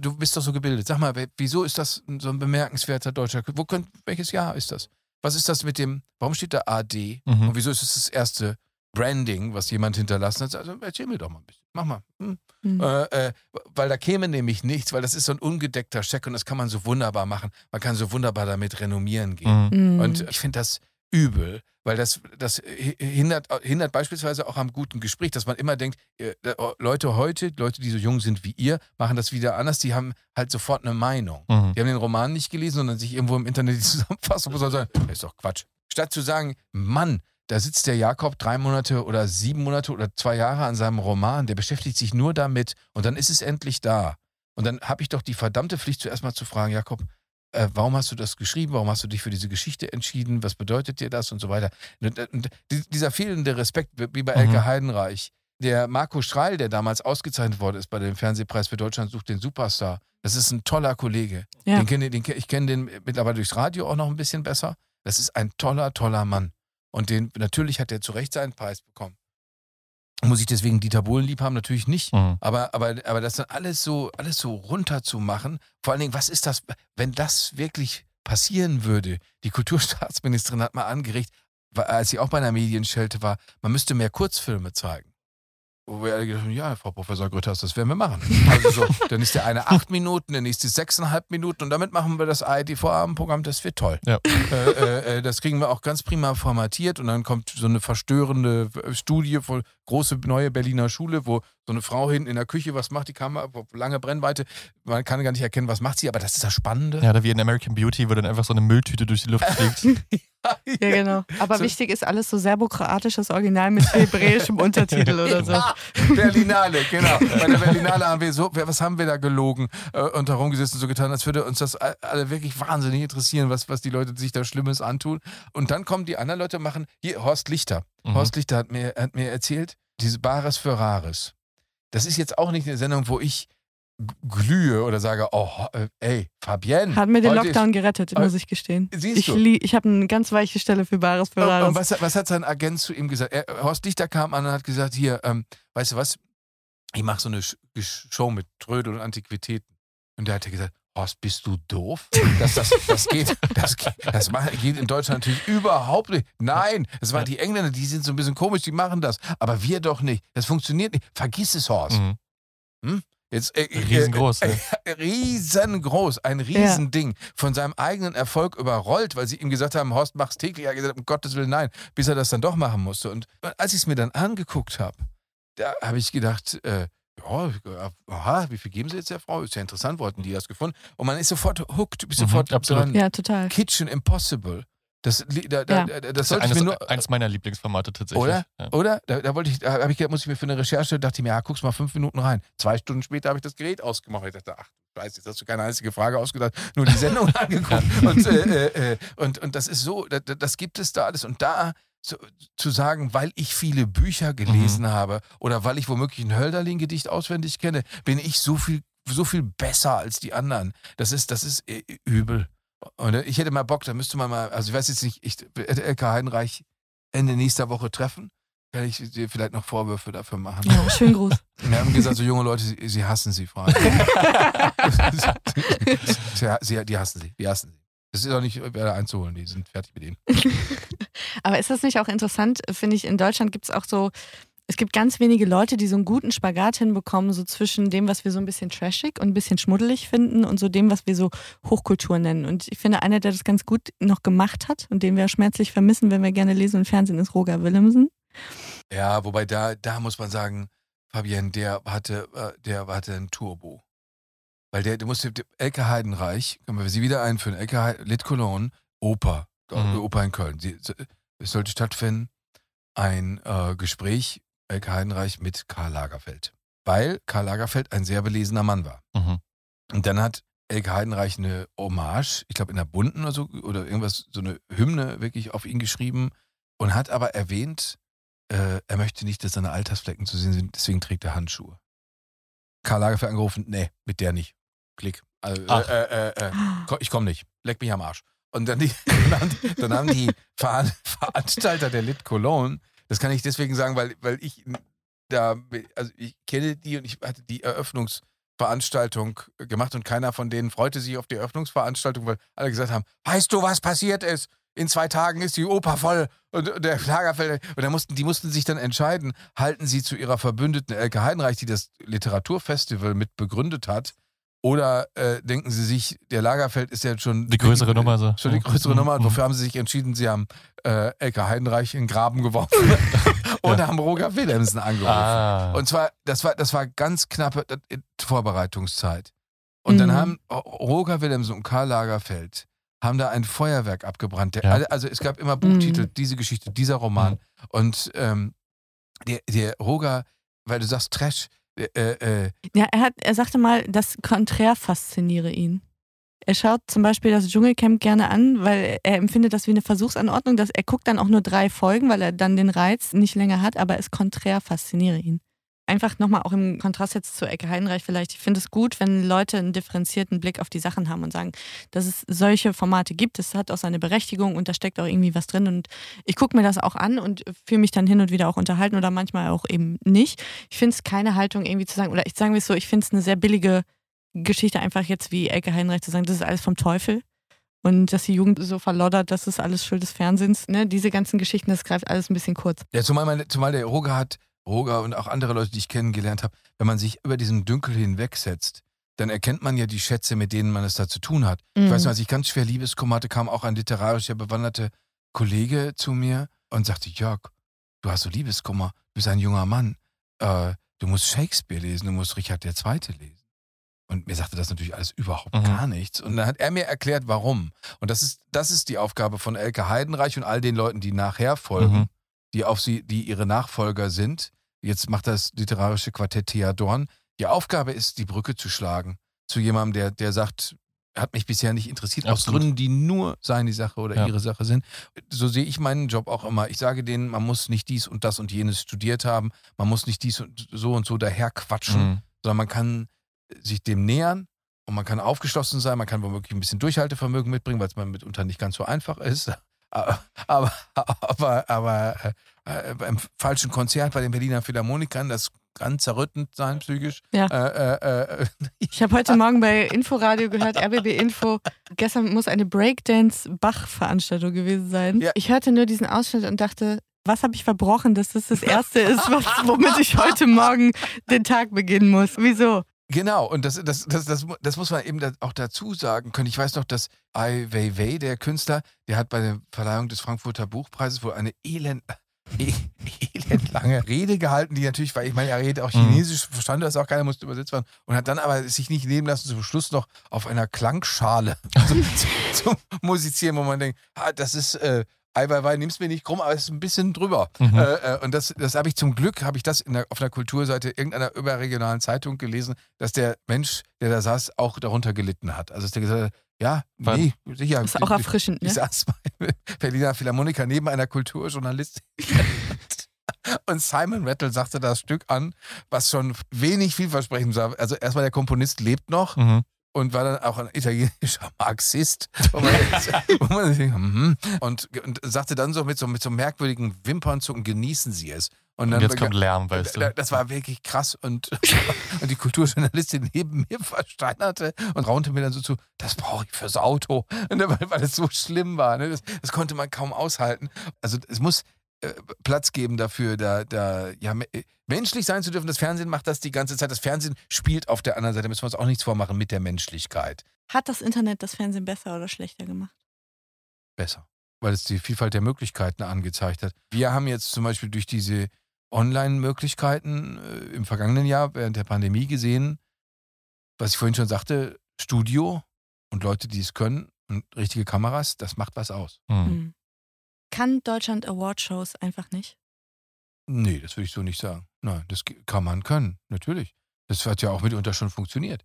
S4: Du bist doch so gebildet. Sag mal, wieso ist das so ein bemerkenswerter deutscher Wo könnt, welches Jahr ist das? Was ist das mit dem, warum steht da AD?
S3: Mhm.
S4: Und wieso ist es das erste Branding, was jemand hinterlassen hat? Also erzähl mir doch mal ein bisschen. Mach mal. Hm.
S2: Mhm.
S4: Äh, äh, weil da käme nämlich nichts, weil das ist so ein ungedeckter Scheck und das kann man so wunderbar machen. Man kann so wunderbar damit renommieren gehen.
S3: Mhm.
S2: Mhm.
S4: Und ich finde das übel, weil das, das hi- hindert, hindert beispielsweise auch am guten Gespräch, dass man immer denkt, äh, äh, Leute heute, Leute, die so jung sind wie ihr, machen das wieder anders, die haben halt sofort eine Meinung.
S3: Mhm.
S4: Die haben den Roman nicht gelesen, sondern sich irgendwo im Internet die Zusammenfassung muss sagen, das ist doch Quatsch. Statt zu sagen, Mann, da sitzt der Jakob drei Monate oder sieben Monate oder zwei Jahre an seinem Roman, der beschäftigt sich nur damit und dann ist es endlich da. Und dann habe ich doch die verdammte Pflicht, zuerst mal zu fragen, Jakob, äh, warum hast du das geschrieben, warum hast du dich für diese Geschichte entschieden, was bedeutet dir das und so weiter. Und, und dieser fehlende Respekt, wie bei Elke
S3: Mhm.
S4: Heidenreich, der Marco Streil, der damals ausgezeichnet worden ist bei dem Fernsehpreis für Deutschland sucht den Superstar, das ist ein toller Kollege.
S2: Ja.
S4: Den kenn, den, ich kenne den mittlerweile durchs Radio auch noch ein bisschen besser. Das ist ein toller, toller Mann. Und den, natürlich hat er zu Recht seinen Preis bekommen. Muss ich deswegen Dieter Bohlen lieb haben? Natürlich nicht.
S3: Mhm.
S4: Aber, aber, aber das dann alles so, alles so runterzumachen, vor allen Dingen, was ist das, wenn das wirklich passieren würde? Die Kulturstaatsministerin hat mal angeregt, als sie auch bei einer Medienschelte war, man müsste mehr Kurzfilme zeigen. Wo wir alle gedacht haben, ja, Frau Professor Grütters, das werden wir machen. Also so, dann ist der eine acht Minuten, der nächste sechseinhalb Minuten und damit machen wir das ARD-Vorabendprogramm, das wird toll.
S3: Ja.
S4: Äh, äh, äh, das kriegen wir auch ganz prima formatiert und dann kommt so eine verstörende äh, Studie von große neue Berliner Schule, wo so eine Frau hinten in der Küche was macht, die Kamera, lange Brennweite, man kann gar nicht erkennen, was macht sie, aber das ist das Spannende.
S3: Ja, oder wie in American Beauty, wo dann einfach so eine Mülltüte durch die Luft fliegt.
S2: Ja, genau. Aber
S4: So-
S2: wichtig ist alles so serbokroatisches Original mit hebräischem Untertitel oder so.
S4: Ja, Berlinale, genau. Bei der Berlinale haben wir so, was haben wir da gelogen äh, und herumgesessen, so getan, als würde uns das alle wirklich wahnsinnig interessieren, was, was die Leute sich da Schlimmes antun. Und dann kommen die anderen Leute und machen, hier, Horst Lichter.
S3: Mhm.
S4: Horst Lichter hat mir, hat mir erzählt, diese Bares für Rares. Das ist jetzt auch nicht eine Sendung, wo ich glühe oder sage, oh, äh, ey, Fabienne.
S2: Hat mir den Lockdown
S4: ist,
S2: gerettet, muss ich gestehen.
S4: Siehst
S2: ich
S4: du?
S2: ich habe eine ganz weiche Stelle für Bares für Rares.
S4: und was, was hat sein Agent zu ihm gesagt? Er, Horst Lichter kam an und hat gesagt, hier, ähm, weißt du was, ich mache so eine Show mit Trödel und Antiquitäten. Und der hat gesagt, Horst, bist du doof? Das, das, das geht, das, geht- das geht in Deutschland natürlich überhaupt nicht. Nein, das waren die Engländer, die sind so ein bisschen komisch, die machen das. Aber wir doch nicht. Das funktioniert nicht. Vergiss es, Horst.
S3: Mhm.
S4: Hm? Jetzt, äh, äh,
S3: Riesengroß,
S4: Äh,
S3: ne?
S4: äh, riesengroß, ein Riesending. Von seinem eigenen Erfolg überrollt, weil sie ihm gesagt haben, Horst, mach's täglich. Er hat gesagt, um Gottes Willen, nein. Bis er das dann doch machen musste. Und als ich es mir dann angeguckt habe, da habe ich gedacht, äh, ja, äh, aha, wie viel geben sie jetzt der Frau? Ist ja interessant, wo hatten die das gefunden? Und man ist sofort hooked, bist
S3: Mhm,
S4: sofort
S3: absolut.
S4: dran.
S2: Ja, total.
S4: Kitchen Impossible. Das, da, da,
S2: Ja.
S4: da, das
S3: Das ist
S4: sollte ich
S3: eines,
S4: mir nur.
S3: eines meiner Lieblingsformate tatsächlich.
S4: Oder?
S3: Ja.
S4: Oder? Da, da wollte ich, da habe ich, gedacht, muss ich mir für eine Recherche, dachte ich mir, ja, guck's mal fünf Minuten rein. Zwei Stunden später habe ich das Gerät ausgemacht. Ich dachte, ach, Scheiße, jetzt hast du keine einzige Frage ausgedacht, nur die Sendung angeguckt. Und, äh, äh, äh, und, und das ist so, das, das gibt es da alles. Und da so, zu sagen, weil ich viele Bücher gelesen habe oder weil ich womöglich ein Hölderlin-Gedicht auswendig kenne, bin ich so viel, so viel besser als die anderen. Das ist, das ist äh, übel. Und äh, ich hätte mal Bock, da müsste man mal, also ich weiß jetzt nicht, ich hätte LK Heidenreich Ende nächster Woche treffen. Kann ich dir vielleicht noch Vorwürfe dafür machen?
S2: Ja, schönen Gruß.
S4: Wir haben gesagt, so junge Leute, sie, sie hassen sie, Frage. sie, sie, die hassen sie, die hassen sie. Es ist auch nicht wieder einzuholen, die sind fertig mit ihnen.
S2: Aber ist das nicht auch interessant, finde ich, in Deutschland gibt es auch so, es gibt ganz wenige Leute, die so einen guten Spagat hinbekommen, so zwischen dem, was wir so ein bisschen trashig und ein bisschen schmuddelig finden und so dem, was wir so Hochkultur nennen. Und ich finde, einer, der das ganz gut noch gemacht hat und den wir schmerzlich vermissen, wenn wir gerne lesen und fernsehen, ist Roger Willemsen.
S4: Ja, wobei da, da muss man sagen, Fabienne, der hatte, äh, der hatte ein Turbo. Weil der, der musste, Elke Heidenreich, können wir sie wieder einführen, Elke Heid- Lit Cologne, Oper,
S3: Mhm.
S4: Oper in Köln. Sie, es sollte stattfinden, ein äh, Gespräch, Elke Heidenreich mit Karl Lagerfeld. Weil Karl Lagerfeld ein sehr belesener Mann war.
S3: Mhm.
S4: Und dann hat Elke Heidenreich eine Hommage, ich glaube in der Bunten oder so, oder irgendwas, so eine Hymne wirklich auf ihn geschrieben und hat aber erwähnt, äh, er möchte nicht, dass seine Altersflecken zu sehen sind, deswegen trägt er Handschuhe. Karl Lagerfeld angerufen, nee, mit der nicht. Klick. Also, äh, äh, äh, äh, komm, ich komme nicht. Leck mich am Arsch. Und dann, die, dann, haben, die- dann haben die Ver Veranstalter der Lit Cologne, das kann ich deswegen sagen, weil, weil ich da, also ich kenne die und ich hatte die Eröffnungsveranstaltung gemacht und keiner von denen freute sich auf die Eröffnungsveranstaltung, weil alle gesagt haben, weißt du, was passiert ist? In zwei Tagen ist die Oper voll und der Lagerfeld. Und da mussten, die mussten sich dann entscheiden, halten sie zu ihrer Verbündeten Elke Heidenreich, die das Literaturfestival mit begründet hat, oder äh, denken sie sich, der Lagerfeld ist ja schon
S3: Die größere Nummer so.
S4: Schon die größere
S3: Mhm.
S4: Nummer. Und
S3: Mhm.
S4: wofür haben sie sich entschieden? Sie haben äh, Elke Heidenreich in den Graben geworfen und haben Roger Willemsen angerufen.
S3: Ah.
S4: Und zwar, das war, das war ganz knappe äh, Vorbereitungszeit. Und dann
S2: Mhm.
S4: haben Roger Willemsen und Karl Lagerfeld haben da ein Feuerwerk abgebrannt. Der,
S3: Ja.
S4: Also es gab immer Buchtitel,
S2: Mhm.
S4: diese Geschichte, dieser Roman. Und ähm, der, der Roger, weil du sagst Trash, äh, äh,
S2: Ja, er, hat, er sagte mal, das Konträr fasziniere ihn. Er schaut zum Beispiel das Dschungelcamp gerne an, weil er empfindet das wie eine Versuchsanordnung. Dass er guckt dann auch nur drei Folgen, weil er dann den Reiz nicht länger hat, aber es konträr fasziniere ihn. Einfach nochmal auch im Kontrast jetzt zu Ecke Heidenreich vielleicht. Ich finde es gut, wenn Leute einen differenzierten Blick auf die Sachen haben und sagen, dass es solche Formate gibt. Es hat auch seine Berechtigung und da steckt auch irgendwie was drin. Und ich gucke mir das auch an und fühle mich dann hin und wieder auch unterhalten oder manchmal auch eben nicht. Ich finde es keine Haltung irgendwie zu sagen, oder ich sage es so, ich finde es eine sehr billige Geschichte einfach jetzt wie Elke Heinreich zu sagen, das ist alles vom Teufel. Und dass die Jugend so verloddert, das ist alles Schuld des Fernsehens. Ne? Diese ganzen Geschichten, das greift alles ein bisschen kurz.
S4: Ja, zumal, meine, zumal der Roger hat, Roger und auch andere Leute, die ich kennengelernt habe, wenn man sich über diesen Dünkel hinwegsetzt, dann erkennt man ja die Schätze, mit denen man es da zu tun hat.
S2: Mhm.
S4: Ich weiß noch, als ich ganz schwer Liebeskummer hatte, kam auch ein literarisch bewanderte Kollege zu mir und sagte, Jörg, du hast so Liebeskummer, du bist ein junger Mann, äh, du musst Shakespeare lesen, du musst Richard II. lesen. Und mir sagte das natürlich alles überhaupt
S3: Mhm.
S4: gar nichts. Und dann hat er mir erklärt, warum. Und das ist, das ist die Aufgabe von Elke Heidenreich und all den Leuten, die nachher folgen,
S3: Mhm.
S4: Die auf sie, die ihre Nachfolger sind. Jetzt macht das literarische Quartett Thea Dorn. Die Aufgabe ist, die Brücke zu schlagen zu jemandem, der, der sagt, hat mich bisher nicht interessiert, aus. Gründen, die nur seine Sache oder
S3: Ja.
S4: ihre Sache sind. So sehe ich meinen Job auch immer. Ich sage denen, man muss nicht dies und das und jenes studiert haben, man muss nicht dies und so und so daher quatschen,
S3: Mhm.
S4: sondern man kann sich dem nähern und man kann aufgeschlossen sein, man kann womöglich ein bisschen Durchhaltevermögen mitbringen, weil es man mitunter nicht ganz so einfach ist. Aber, aber, aber, äh, äh, beim falschen Konzert bei den Berliner Philharmonikern, das kann zerrüttend sein psychisch.
S2: Ja.
S4: Äh, äh, äh,
S2: Ich habe heute Morgen bei Inforadio gehört, RBB Info, gestern muss eine Breakdance-Bach-Veranstaltung gewesen sein.
S4: Ja.
S2: Ich hörte nur diesen Ausschnitt und dachte, was habe ich verbrochen, dass das das Erste ist, was, womit ich heute Morgen den Tag beginnen muss? Wieso?
S4: Genau, und das, das, das, das, das muss man eben auch dazu sagen können. Ich weiß noch, dass Ai Weiwei, der Künstler, der hat bei der Verleihung des Frankfurter Buchpreises wohl eine elend, e- elendlange Rede gehalten, die natürlich, weil ich meine, er redet auch
S3: Mhm.
S4: Chinesisch, verstand das auch keiner, musste übersetzt werden, und hat dann aber sich nicht nehmen lassen, zum Schluss noch auf einer Klangschale zu, zu, zu musizieren, wo man denkt, ah, das ist, äh, Ai Weiwei, nimm's mir nicht krumm, aber es ist ein bisschen drüber.
S3: Mhm.
S4: Äh, äh, und das, das habe ich zum Glück, habe ich das in der, auf einer Kulturseite irgendeiner überregionalen Zeitung gelesen, dass der Mensch, der da saß, auch darunter gelitten hat. Also dass der gesagt hat, ja,
S3: Wann?
S4: nee, sicher.
S2: Das ist auch erfrischend,
S4: Ich
S2: ne?
S4: saß bei Berliner Philharmoniker neben einer Kulturjournalistin. Und Simon Rattle sagte das Stück an, was schon wenig vielversprechend war. Also erstmal der Komponist lebt noch
S3: Mhm.
S4: Und war dann auch ein italienischer Marxist. Man, mhm. und, und sagte dann so mit so mit so merkwürdigen Wimpernzucken, genießen Sie es. Und
S3: Und jetzt kommt Lärm, weißt du.
S4: Das war wirklich krass und, und die Kulturjournalistin neben mir versteinerte und raunte mir dann so zu, das brauche ich fürs Auto, und dann, weil, weil es so schlimm war. Ne? Das, das konnte man kaum aushalten. Also es muss Platz geben dafür, da, da ja, äh, menschlich sein zu dürfen. Das Fernsehen macht das die ganze Zeit. Das Fernsehen spielt auf der anderen Seite, müssen wir uns auch nichts vormachen mit der Menschlichkeit.
S2: Hat das Internet das Fernsehen besser oder schlechter gemacht?
S4: besser, weil es die Vielfalt der Möglichkeiten angezeigt hat. Wir haben jetzt zum Beispiel durch diese Online-Möglichkeiten äh, im vergangenen Jahr während der Pandemie gesehen, was ich vorhin schon sagte, Studio und Leute, die es können und richtige Kameras, das macht was aus.
S3: Mhm.
S2: Kann Deutschland Awardshows einfach nicht?
S4: Nee, das würde ich so nicht sagen. Nein, das kann man können, natürlich. Das hat ja auch mitunter schon funktioniert.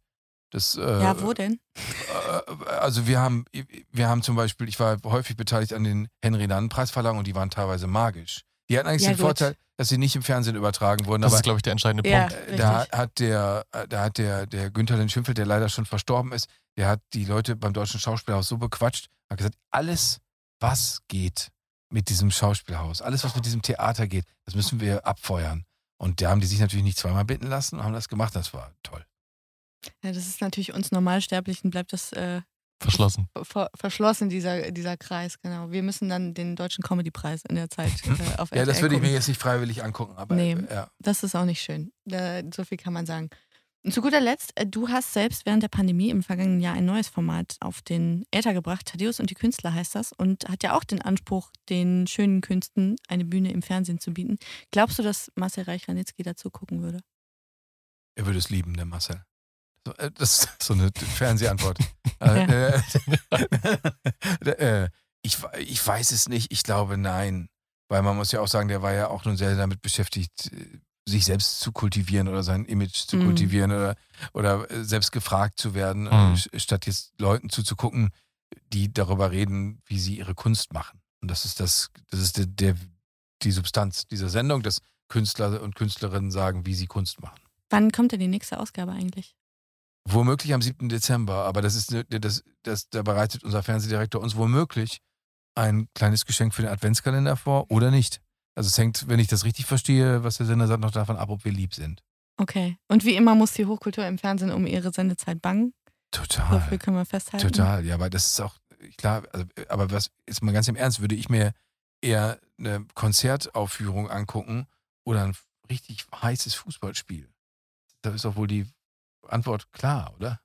S4: Das, äh,
S2: ja, wo denn?
S4: Äh, Also wir haben, wir haben zum Beispiel, ich war häufig beteiligt an den Henry-Nannen-Preisverleihungen und die waren teilweise magisch. Die hatten eigentlich
S2: Ja,
S4: den
S2: gut.
S4: Vorteil, dass sie nicht im Fernsehen übertragen wurden.
S3: Das
S4: aber
S3: ist, glaube ich, der entscheidende
S2: Ja.
S3: Punkt.
S4: äh, da
S2: richtig.
S4: hat der, da hat der, der Günther Lin Schimpfel, der leider schon verstorben ist, der hat die Leute beim Deutschen Schauspielhaus so bequatscht, hat gesagt, alles, was geht mit diesem Schauspielhaus, alles, was mit diesem Theater geht, das müssen wir abfeuern. Und da haben die sich natürlich nicht zweimal bitten lassen und haben das gemacht. Das war toll.
S2: Ja, das ist natürlich uns Normalsterblichen, bleibt das äh,
S3: Verschlossen.
S2: ver verschlossen, dieser, dieser Kreis, genau. Wir müssen dann den Deutschen Comedy-Preis in der Zeit äh, auf
S4: Ja, das würde ich mir jetzt nicht freiwillig angucken, aber
S2: Nee.
S4: äh, ja.
S2: Das ist auch nicht schön. Da, so viel kann man sagen. Und zu guter Letzt, äh, du hast selbst während der Pandemie im vergangenen Jahr ein neues Format auf den Äther gebracht. Thaddeus und die Künstler heißt das und hat ja auch den Anspruch, den schönen Künsten eine Bühne im Fernsehen zu bieten. Glaubst du, dass Marcel Reich-Ranitzky dazu gucken würde?
S4: Er würde es lieben, der Marcel. Äh, Das ist so eine Fernsehantwort. äh, ich, ich weiß es nicht. Ich glaube, nein. Weil man muss ja auch sagen, der war ja auch nun sehr damit beschäftigt, sich selbst zu kultivieren oder sein Image zu
S2: Mhm.
S4: kultivieren oder, oder äh, selbst gefragt zu werden,
S3: Mhm.
S4: äh, sch- statt jetzt Leuten zuzugucken, die darüber reden, wie sie ihre Kunst machen. Und das ist das, das ist der, der, die Substanz dieser Sendung, dass Künstler und Künstlerinnen sagen, wie sie Kunst machen.
S2: Wann kommt denn die nächste Ausgabe eigentlich?
S4: Womöglich am 7. Dezember, aber das ist ne- das, das, da bereitet unser Fernsehdirektor uns womöglich ein kleines Geschenk für den Adventskalender vor oder nicht. Also es hängt, wenn ich das richtig verstehe, was der Sender sagt, noch davon ab, ob wir lieb sind.
S2: Okay. Und wie immer muss die Hochkultur im Fernsehen um ihre Sendezeit bangen.
S4: Total.
S2: Viel können wir festhalten.
S4: Total, ja, aber das ist auch klar, also, aber was ist mal ganz im Ernst, würde ich mir eher eine Konzertaufführung angucken oder ein richtig heißes Fußballspiel. Da ist doch wohl die Antwort klar, oder?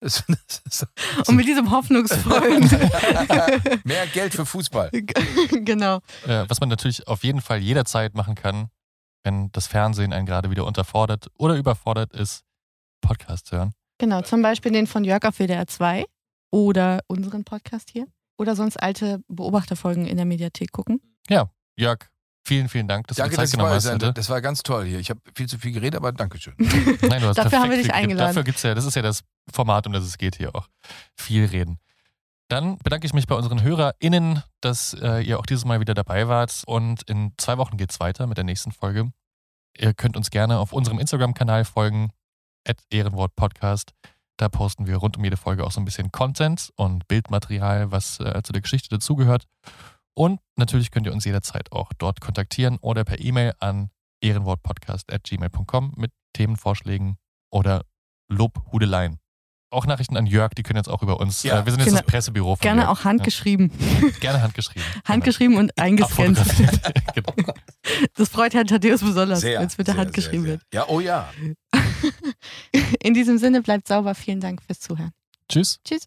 S2: Und mit diesem hoffnungsvollen.
S4: Mehr Geld für Fußball.
S2: genau.
S3: Äh, was man natürlich auf jeden Fall jederzeit machen kann, wenn das Fernsehen einen gerade wieder unterfordert oder überfordert ist, Podcasts hören.
S2: Genau, zum Beispiel den von Jörg auf WDR 2 oder unseren Podcast hier. Oder sonst alte Beobachterfolgen in der Mediathek gucken.
S3: Ja, Jörg, vielen, vielen Dank, dass
S4: Danke,
S3: du
S4: dass
S3: Zeit
S4: ich
S3: genommen hast heute.
S4: Das war ganz toll hier. Ich habe viel zu viel geredet, aber Dankeschön.
S3: Nein, du hast
S2: Dafür haben wir dich eingeladen.
S3: Dafür gibt's ja, das ist ja das Format, um das es geht hier auch. Viel reden. Dann bedanke ich mich bei unseren HörerInnen, dass äh, ihr auch dieses Mal wieder dabei wart. Und in zwei Wochen geht's weiter mit der nächsten Folge. Ihr könnt uns gerne auf unserem Instagram-Kanal folgen, at Ehrenwort Podcast. Da posten wir rund um jede Folge auch so ein bisschen Content und Bildmaterial, was äh, zu der Geschichte dazugehört. Und natürlich könnt ihr uns jederzeit auch dort kontaktieren oder per E-Mail an ehrenwortpodcast.gmail.com mit Themenvorschlägen oder Lobhudeleien. Auch Nachrichten an Jörg, die können jetzt auch über uns.
S4: Ja.
S3: äh, wir sind jetzt
S2: Genau.
S3: das Pressebüro von
S2: Gerne
S3: Jörg.
S2: auch handgeschrieben.
S3: Ja. Gerne handgeschrieben.
S2: handgeschrieben und eingescannt.
S3: Genau.
S2: Das freut Herrn Thaddeus besonders,
S4: Sehr,
S2: wenn es mit der
S4: sehr,
S2: Hand geschrieben
S4: sehr,
S2: wird.
S4: sehr. Ja, oh ja.
S2: In diesem Sinne, bleibt sauber. Vielen Dank fürs Zuhören.
S3: Tschüss.
S2: Tschüss.